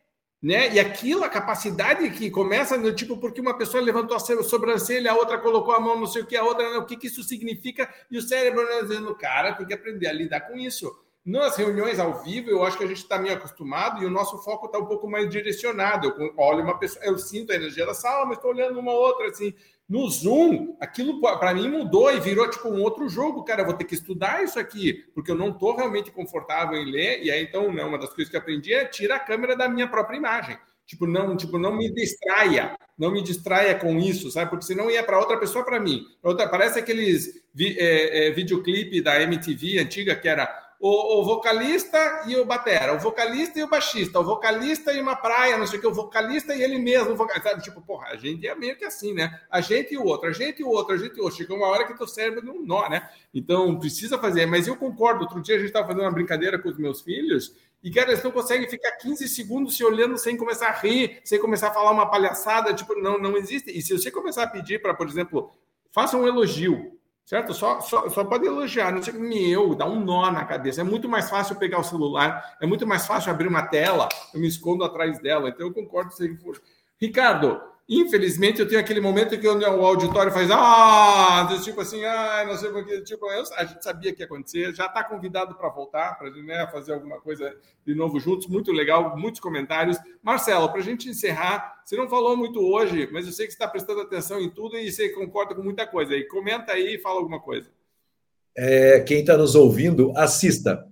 S1: né? E aquilo, a capacidade que começa no tipo, porque uma pessoa levantou a sobrancelha, a outra colocou a mão, não sei o que, a outra, o que, que isso significa, e o cérebro né, dizendo, cara, tem que aprender a lidar com isso. Nas reuniões ao vivo, eu acho que a gente está meio acostumado e o nosso foco está um pouco mais direcionado. Eu olho uma pessoa, eu sinto a energia da sala, mas estou olhando uma outra assim. No Zoom, aquilo para mim mudou e virou tipo um outro jogo, cara. Eu vou ter que estudar isso aqui, porque eu não estou realmente confortável em ler. E aí, então, né, uma das coisas que aprendi é tirar a câmera da minha própria imagem. Tipo, não, tipo, não me distraia, não me distraia com isso, sabe? Porque senão ia para outra pessoa, para mim. Outra, parece aqueles vi, é, é, videoclipe da MTV antiga que era o, o, vocalista e o batera, o vocalista e o baixista, o vocalista e uma praia, não sei o que, o vocalista e ele mesmo, sabe? Tipo, porra, a gente é meio que assim, né? A gente e o outro, a gente e o outro, a gente e o outro. Chega uma hora que teu cérebro não nó, né? Então, precisa fazer. Mas eu concordo, outro dia a gente estava fazendo uma brincadeira com os meus filhos e, cara, eles não conseguem ficar 15 segundos se olhando sem começar a rir, sem começar a falar uma palhaçada, tipo, não, não existe. E se você começar a pedir para, por exemplo, faça um elogio, certo? Só, só, só pode elogiar, não sei meu, dá um nó na cabeça. É muito mais fácil pegar o celular, é muito mais fácil abrir uma tela, eu me escondo atrás dela. Então eu concordo com você. Ricardo, Infelizmente, eu tenho aquele momento que o auditório faz ah, tipo assim, ah, não sei o que, tipo, eu, a gente sabia que ia acontecer, já está convidado para voltar, para né, fazer alguma coisa de novo juntos, muito legal, muitos comentários. Marcelo, para a gente encerrar, você não falou muito hoje, mas eu sei que você está prestando atenção em tudo e você concorda com muita coisa. E comenta aí e fala alguma coisa.
S3: É, quem está nos ouvindo, assista,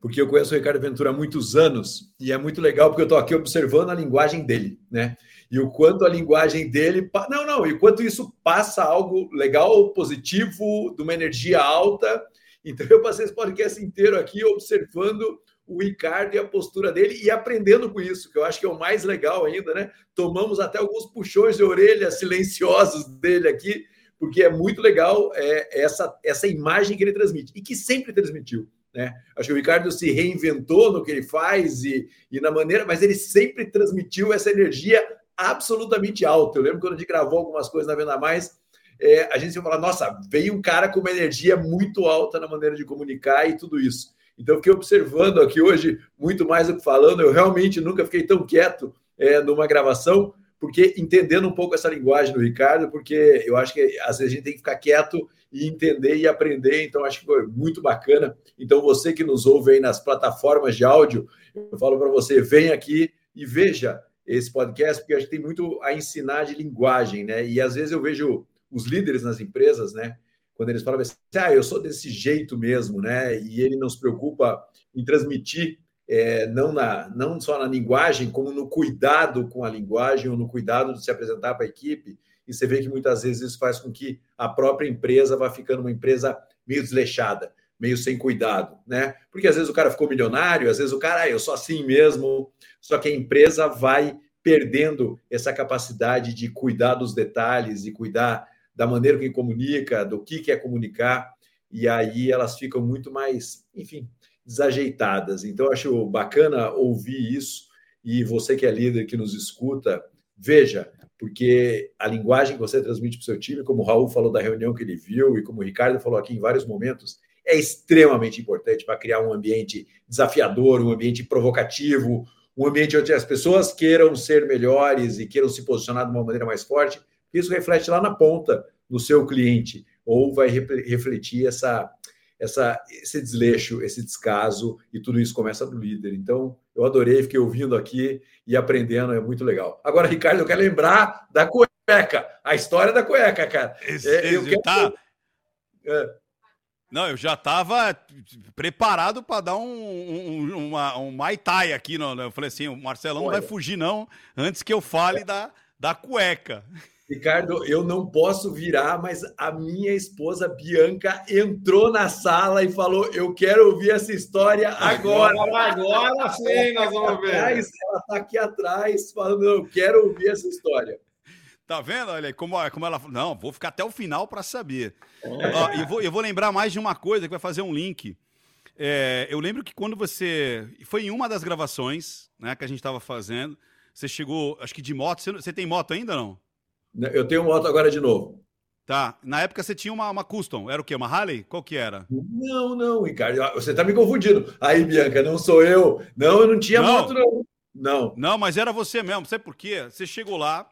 S3: porque eu conheço o Ricardo Ventura há muitos anos e é muito legal porque eu estou aqui observando a linguagem dele, né? E o quanto a linguagem dele. Não, não, e quanto isso passa algo legal, positivo, de uma energia alta. Então, eu passei esse podcast inteiro aqui observando o Ricardo e a postura dele e aprendendo com isso, que eu acho que é o mais legal ainda, né? Tomamos até alguns puxões de orelha silenciosos dele aqui, porque é muito legal é, essa, essa imagem que ele transmite e que sempre transmitiu. Né? Acho que o Ricardo se reinventou no que ele faz e, e na maneira, mas ele sempre transmitiu essa energia absolutamente alta. Eu lembro quando a gente gravou algumas coisas na Venda Mais, é, a gente fala, nossa, veio um cara com uma energia muito alta na maneira de comunicar e tudo isso. Então, fiquei observando aqui hoje muito mais do que falando. Eu realmente nunca fiquei tão quieto é, numa gravação, porque entendendo um pouco essa linguagem do Ricardo, porque eu acho que às vezes a gente tem que ficar quieto e entender e aprender. Então, acho que foi muito bacana. Então, você que nos ouve aí nas plataformas de áudio, eu falo para você, vem aqui e veja esse podcast, porque a gente tem muito a ensinar de linguagem, né? E às vezes eu vejo os líderes nas empresas, né? Quando eles falam assim, ah, eu sou desse jeito mesmo, né? E ele não se preocupa em transmitir, é, não, na, não só na linguagem, como no cuidado com a linguagem ou no cuidado de se apresentar para a equipe. E você vê que muitas vezes isso faz com que a própria empresa vá ficando uma empresa meio desleixada, meio sem cuidado, né? Porque às vezes o cara ficou milionário, às vezes o cara, ah, eu sou assim mesmo, só que a empresa vai perdendo essa capacidade de cuidar dos detalhes e cuidar da maneira que comunica, do que quer comunicar, e aí elas ficam muito mais, enfim, desajeitadas. Então, acho bacana ouvir isso, e você que é líder, que nos escuta, veja, porque a linguagem que você transmite para o seu time, como o Raul falou da reunião que ele viu, e como o Ricardo falou aqui em vários momentos, é extremamente importante para criar um ambiente desafiador, um ambiente provocativo, um ambiente onde as pessoas queiram ser melhores e queiram se posicionar de uma maneira mais forte, isso reflete lá na ponta no seu cliente, ou vai refletir essa, essa, esse desleixo, esse descaso, e tudo isso começa do líder. Então, eu adorei, fiquei ouvindo aqui e aprendendo, é muito legal. Agora, Ricardo, eu quero lembrar da cueca, a história da cueca, cara.
S2: Esse, é, eu quero... tá... É. Não, eu já estava preparado para dar um, um, uma, um Mai Tai aqui. No, eu falei assim: o Marcelão Olha. não vai fugir, não, antes que eu fale da, da cueca.
S3: Ricardo, eu não posso virar, mas a minha esposa Bianca entrou na sala e falou: Eu quero ouvir essa história agora.
S1: Agora, agora sim, nós vamos ver.
S3: ela está aqui atrás falando: Eu quero ouvir essa história.
S2: Tá vendo? Olha como, como ela. Não, vou ficar até o final para saber. É. eu, vou, eu vou lembrar mais de uma coisa que vai fazer um link. É, eu lembro que quando você. Foi em uma das gravações né, que a gente estava fazendo. Você chegou, acho que de moto. Você, você tem moto ainda não?
S3: Eu tenho moto agora de novo.
S2: Tá. Na época você tinha uma, uma Custom. Era o quê? Uma Harley? Qual que era?
S3: Não, não, Ricardo. Você tá me confundindo. Aí, Bianca, não sou eu. Não, eu não tinha não. moto, não. Não.
S2: Não, mas era você mesmo. Sabe por quê? Você chegou lá,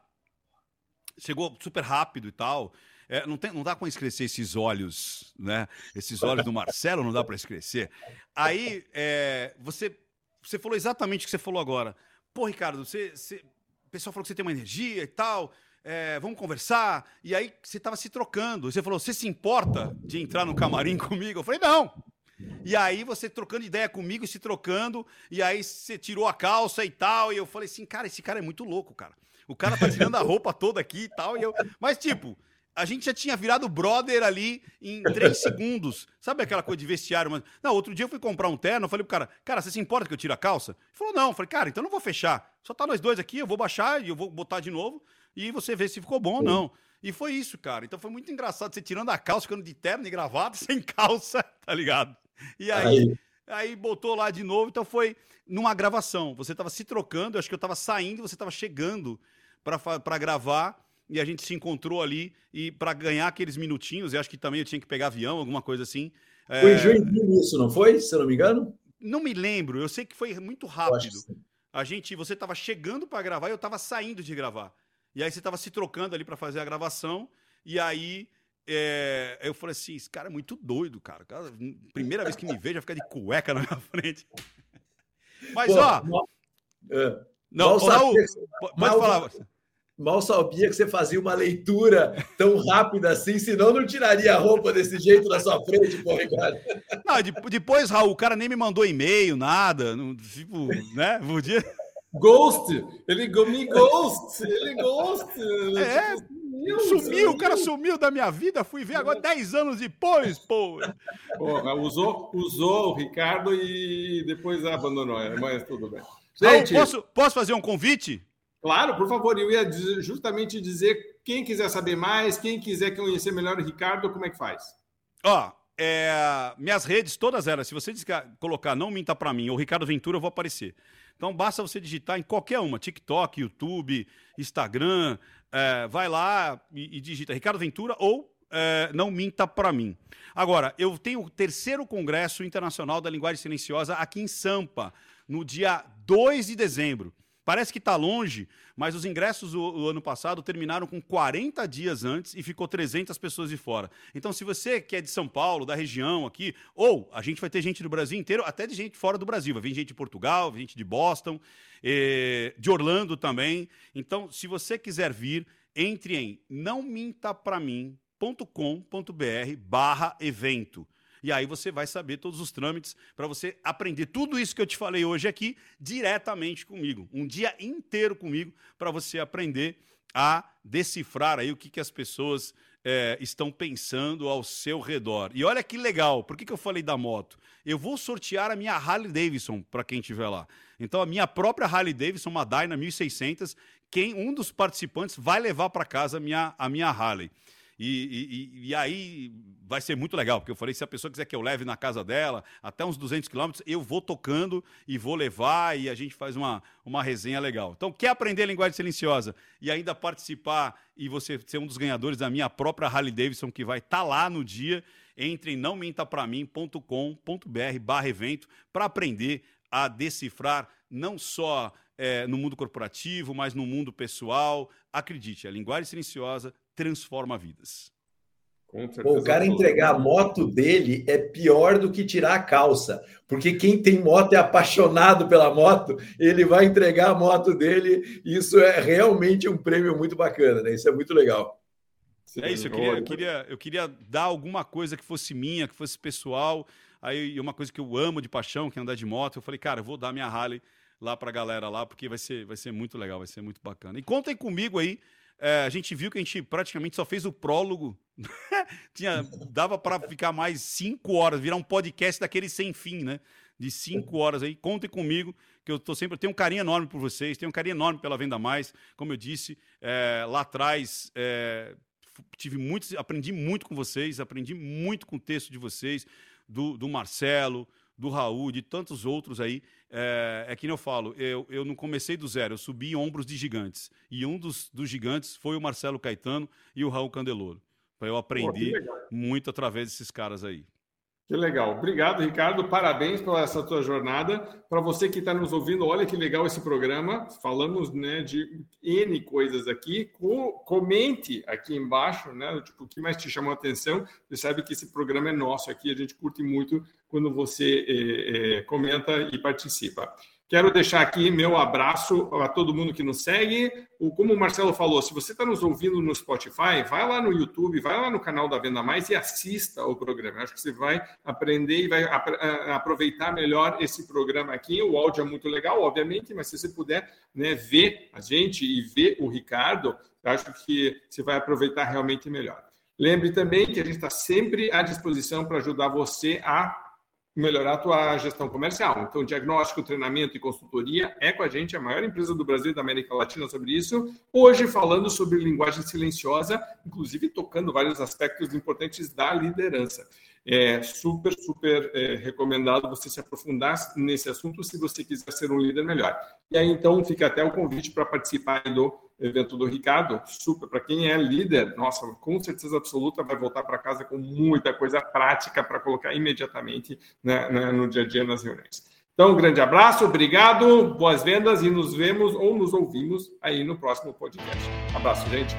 S2: chegou super rápido e tal. É, não, tem, não dá para escrever esses olhos, né? Esses olhos do Marcelo não dá para escrever. Aí, é, você, você falou exatamente o que você falou agora. Pô, Ricardo, você, você, o pessoal falou que você tem uma energia e tal é, vamos conversar. E aí você estava se trocando. Você falou, você se importa de entrar no camarim [LAUGHS] comigo? Eu falei, não. E aí você trocando ideia comigo, se trocando, e aí você tirou a calça e tal. E eu falei assim, cara, esse cara é muito louco, cara. O cara tá tirando a roupa toda aqui e tal. E eu... Mas, tipo, a gente já tinha virado brother ali em três segundos. Sabe aquela coisa de vestiário? Mas... Não, outro dia eu fui comprar um terno, eu falei pro cara, cara, você se importa que eu tire a calça? Ele falou, não. Eu falei, cara, então não vou fechar. Só tá nós dois aqui, eu vou baixar e eu vou botar de novo e você vê se ficou bom ou não. E foi isso, cara. Então foi muito engraçado você tirando a calça, ficando de terno e gravado, [LAUGHS] sem calça, tá ligado? E aí, aí, aí botou lá de novo. Então foi numa gravação. Você tava se trocando, eu acho que eu tava saindo, você tava chegando para gravar e a gente se encontrou ali e para ganhar aqueles minutinhos, eu acho que também eu tinha que pegar avião, alguma coisa assim.
S3: Foi é... Joinville isso, não foi? Se eu não me engano?
S2: Não me lembro, eu sei que foi muito rápido. A gente, você estava chegando para gravar e eu estava saindo de gravar. E aí você estava se trocando ali para fazer a gravação. E aí é, eu falei assim: esse cara é muito doido, cara. cara primeira vez que me vejo, já fica de cueca na minha [LAUGHS] frente. Mas, Pô, ó. É, não, mal Raul, pode
S3: mal, falar. Mal sabia que você fazia uma leitura tão rápida assim, senão não tiraria a roupa desse jeito na sua frente, pô, Ricardo.
S2: Não, depois, Raul, o cara nem me mandou e-mail, nada. Não, tipo, né? Podia.
S1: Ghost! Ele me ghost! Ele ghost!
S2: É, tipo, sumiu, o cara sumiu da minha vida, fui ver agora 10 anos depois, pô.
S1: Porra, usou, usou o Ricardo e depois abandonou, mas tudo bem.
S2: Gente, posso, posso fazer um convite?
S1: Claro, por favor, eu ia justamente dizer quem quiser saber mais, quem quiser conhecer melhor o Ricardo, como é que faz?
S2: Ó, é, minhas redes, todas elas, se você colocar Não Minta Pra Mim ou Ricardo Ventura, eu vou aparecer. Então basta você digitar em qualquer uma, TikTok, YouTube, Instagram, é, vai lá e, e, digita Ricardo Ventura ou é, Não Minta Pra Mim. Agora, eu tenho o terceiro Congresso Internacional da Linguagem Silenciosa aqui em Sampa, no dia 2 de dezembro. Parece que está longe, mas os ingressos do, do, ano passado terminaram com 40 dias antes e ficou 300 pessoas de fora. Então, se você que é de São Paulo, da região aqui, ou a gente vai ter gente do Brasil inteiro, até de gente fora do Brasil. Vai vir gente de Portugal, gente de Boston, eh, de Orlando também. Então, se você quiser vir, entre em nãomintapramim.com.br barra evento. E aí você vai saber todos os trâmites para você aprender tudo isso que eu te falei hoje aqui diretamente comigo. Um dia inteiro comigo para você aprender a decifrar aí o que, que as pessoas é, estão pensando ao seu redor. E olha que legal, por que, que eu falei da moto? Eu vou sortear a minha Harley Davidson para quem estiver lá. Então, a minha própria Harley Davidson, uma Dyna 1600, quem um dos participantes vai levar para casa a minha, a minha Harley. E, e, e, aí vai ser muito legal, porque eu falei, se a pessoa quiser que eu leve na casa dela, até uns 200 quilômetros, eu vou tocando e vou levar e a gente faz uma, uma resenha legal. Então, quer aprender linguagem silenciosa e ainda participar e você ser um dos ganhadores da minha própria Harley Davidson, que vai estar tá lá no dia, entre em nãomintapramim.com.br barra evento para aprender a decifrar não só é, no mundo corporativo, mas no mundo pessoal. Acredite, a linguagem silenciosa transforma vidas.
S3: o cara entregar a moto dele é pior do que tirar a calça, porque quem tem moto é apaixonado pela moto, ele vai entregar a moto dele, e isso é realmente um prêmio muito bacana, né? Isso é muito legal.
S2: É isso, eu queria, eu queria, eu queria dar alguma coisa que fosse minha, que fosse pessoal, aí uma coisa que eu amo de paixão, que é andar de moto, eu falei, cara, eu vou dar minha Harley lá para a galera lá, porque vai ser, vai ser muito legal, vai ser muito bacana. E contem comigo aí, é, a gente viu que a gente praticamente só fez o prólogo. [LAUGHS] Tinha, dava para ficar mais cinco horas, virar um podcast daquele sem fim, né? De cinco horas aí. Contem comigo, que eu tô sempre. Eu tenho um carinho enorme por vocês, tenho um carinho enorme pela Venda Mais. Como eu disse, é, lá atrás. É, tive muitos, aprendi muito com vocês, aprendi muito com o texto de vocês, do, do Marcelo, do Raul, de tantos outros aí. É, é que eu falo, eu, eu não comecei do zero, eu subi em ombros de gigantes. E um dos, dos gigantes foi o Marcelo Caetano e o Raul Candeloro. Para eu aprender Pô, muito através desses caras aí.
S1: Que legal. Obrigado, Ricardo. Parabéns pela essa tua jornada. Para você que está nos ouvindo, olha que legal esse programa. Falamos né, de N coisas aqui. Co comente aqui embaixo, né? Tipo, o que mais te chamou a atenção. Você sabe que esse programa é nosso aqui. A gente curte muito quando você é, é, comenta e participa. Quero deixar aqui meu abraço a todo mundo que nos segue. O, como o Marcelo falou, se você está nos ouvindo no Spotify, vai lá no YouTube, vai lá no canal da Venda Mais e assista ao programa. acho que você vai aprender e vai aproveitar melhor esse programa aqui. O áudio é muito legal, obviamente, mas se você puder né, ver a gente e ver o Ricardo, acho que você vai aproveitar realmente melhor. Lembre também que a gente está sempre à disposição para ajudar você a melhorar a tua gestão comercial. Então, diagnóstico, treinamento e consultoria é com a gente, a maior empresa do Brasil e da América Latina sobre isso. Hoje, falando sobre linguagem silenciosa, inclusive tocando vários aspectos importantes da liderança. É super, super é, recomendado você se aprofundar nesse assunto se você quiser ser um líder melhor. E aí, então, fica até o convite para participar do evento do Ricardo. Super, para quem é líder, nossa, com certeza absoluta vai voltar para casa com muita coisa prática para colocar imediatamente né, né, no dia a dia nas reuniões. Então, um grande abraço, obrigado, boas vendas e nos vemos ou nos ouvimos aí no próximo podcast. Abraço, gente.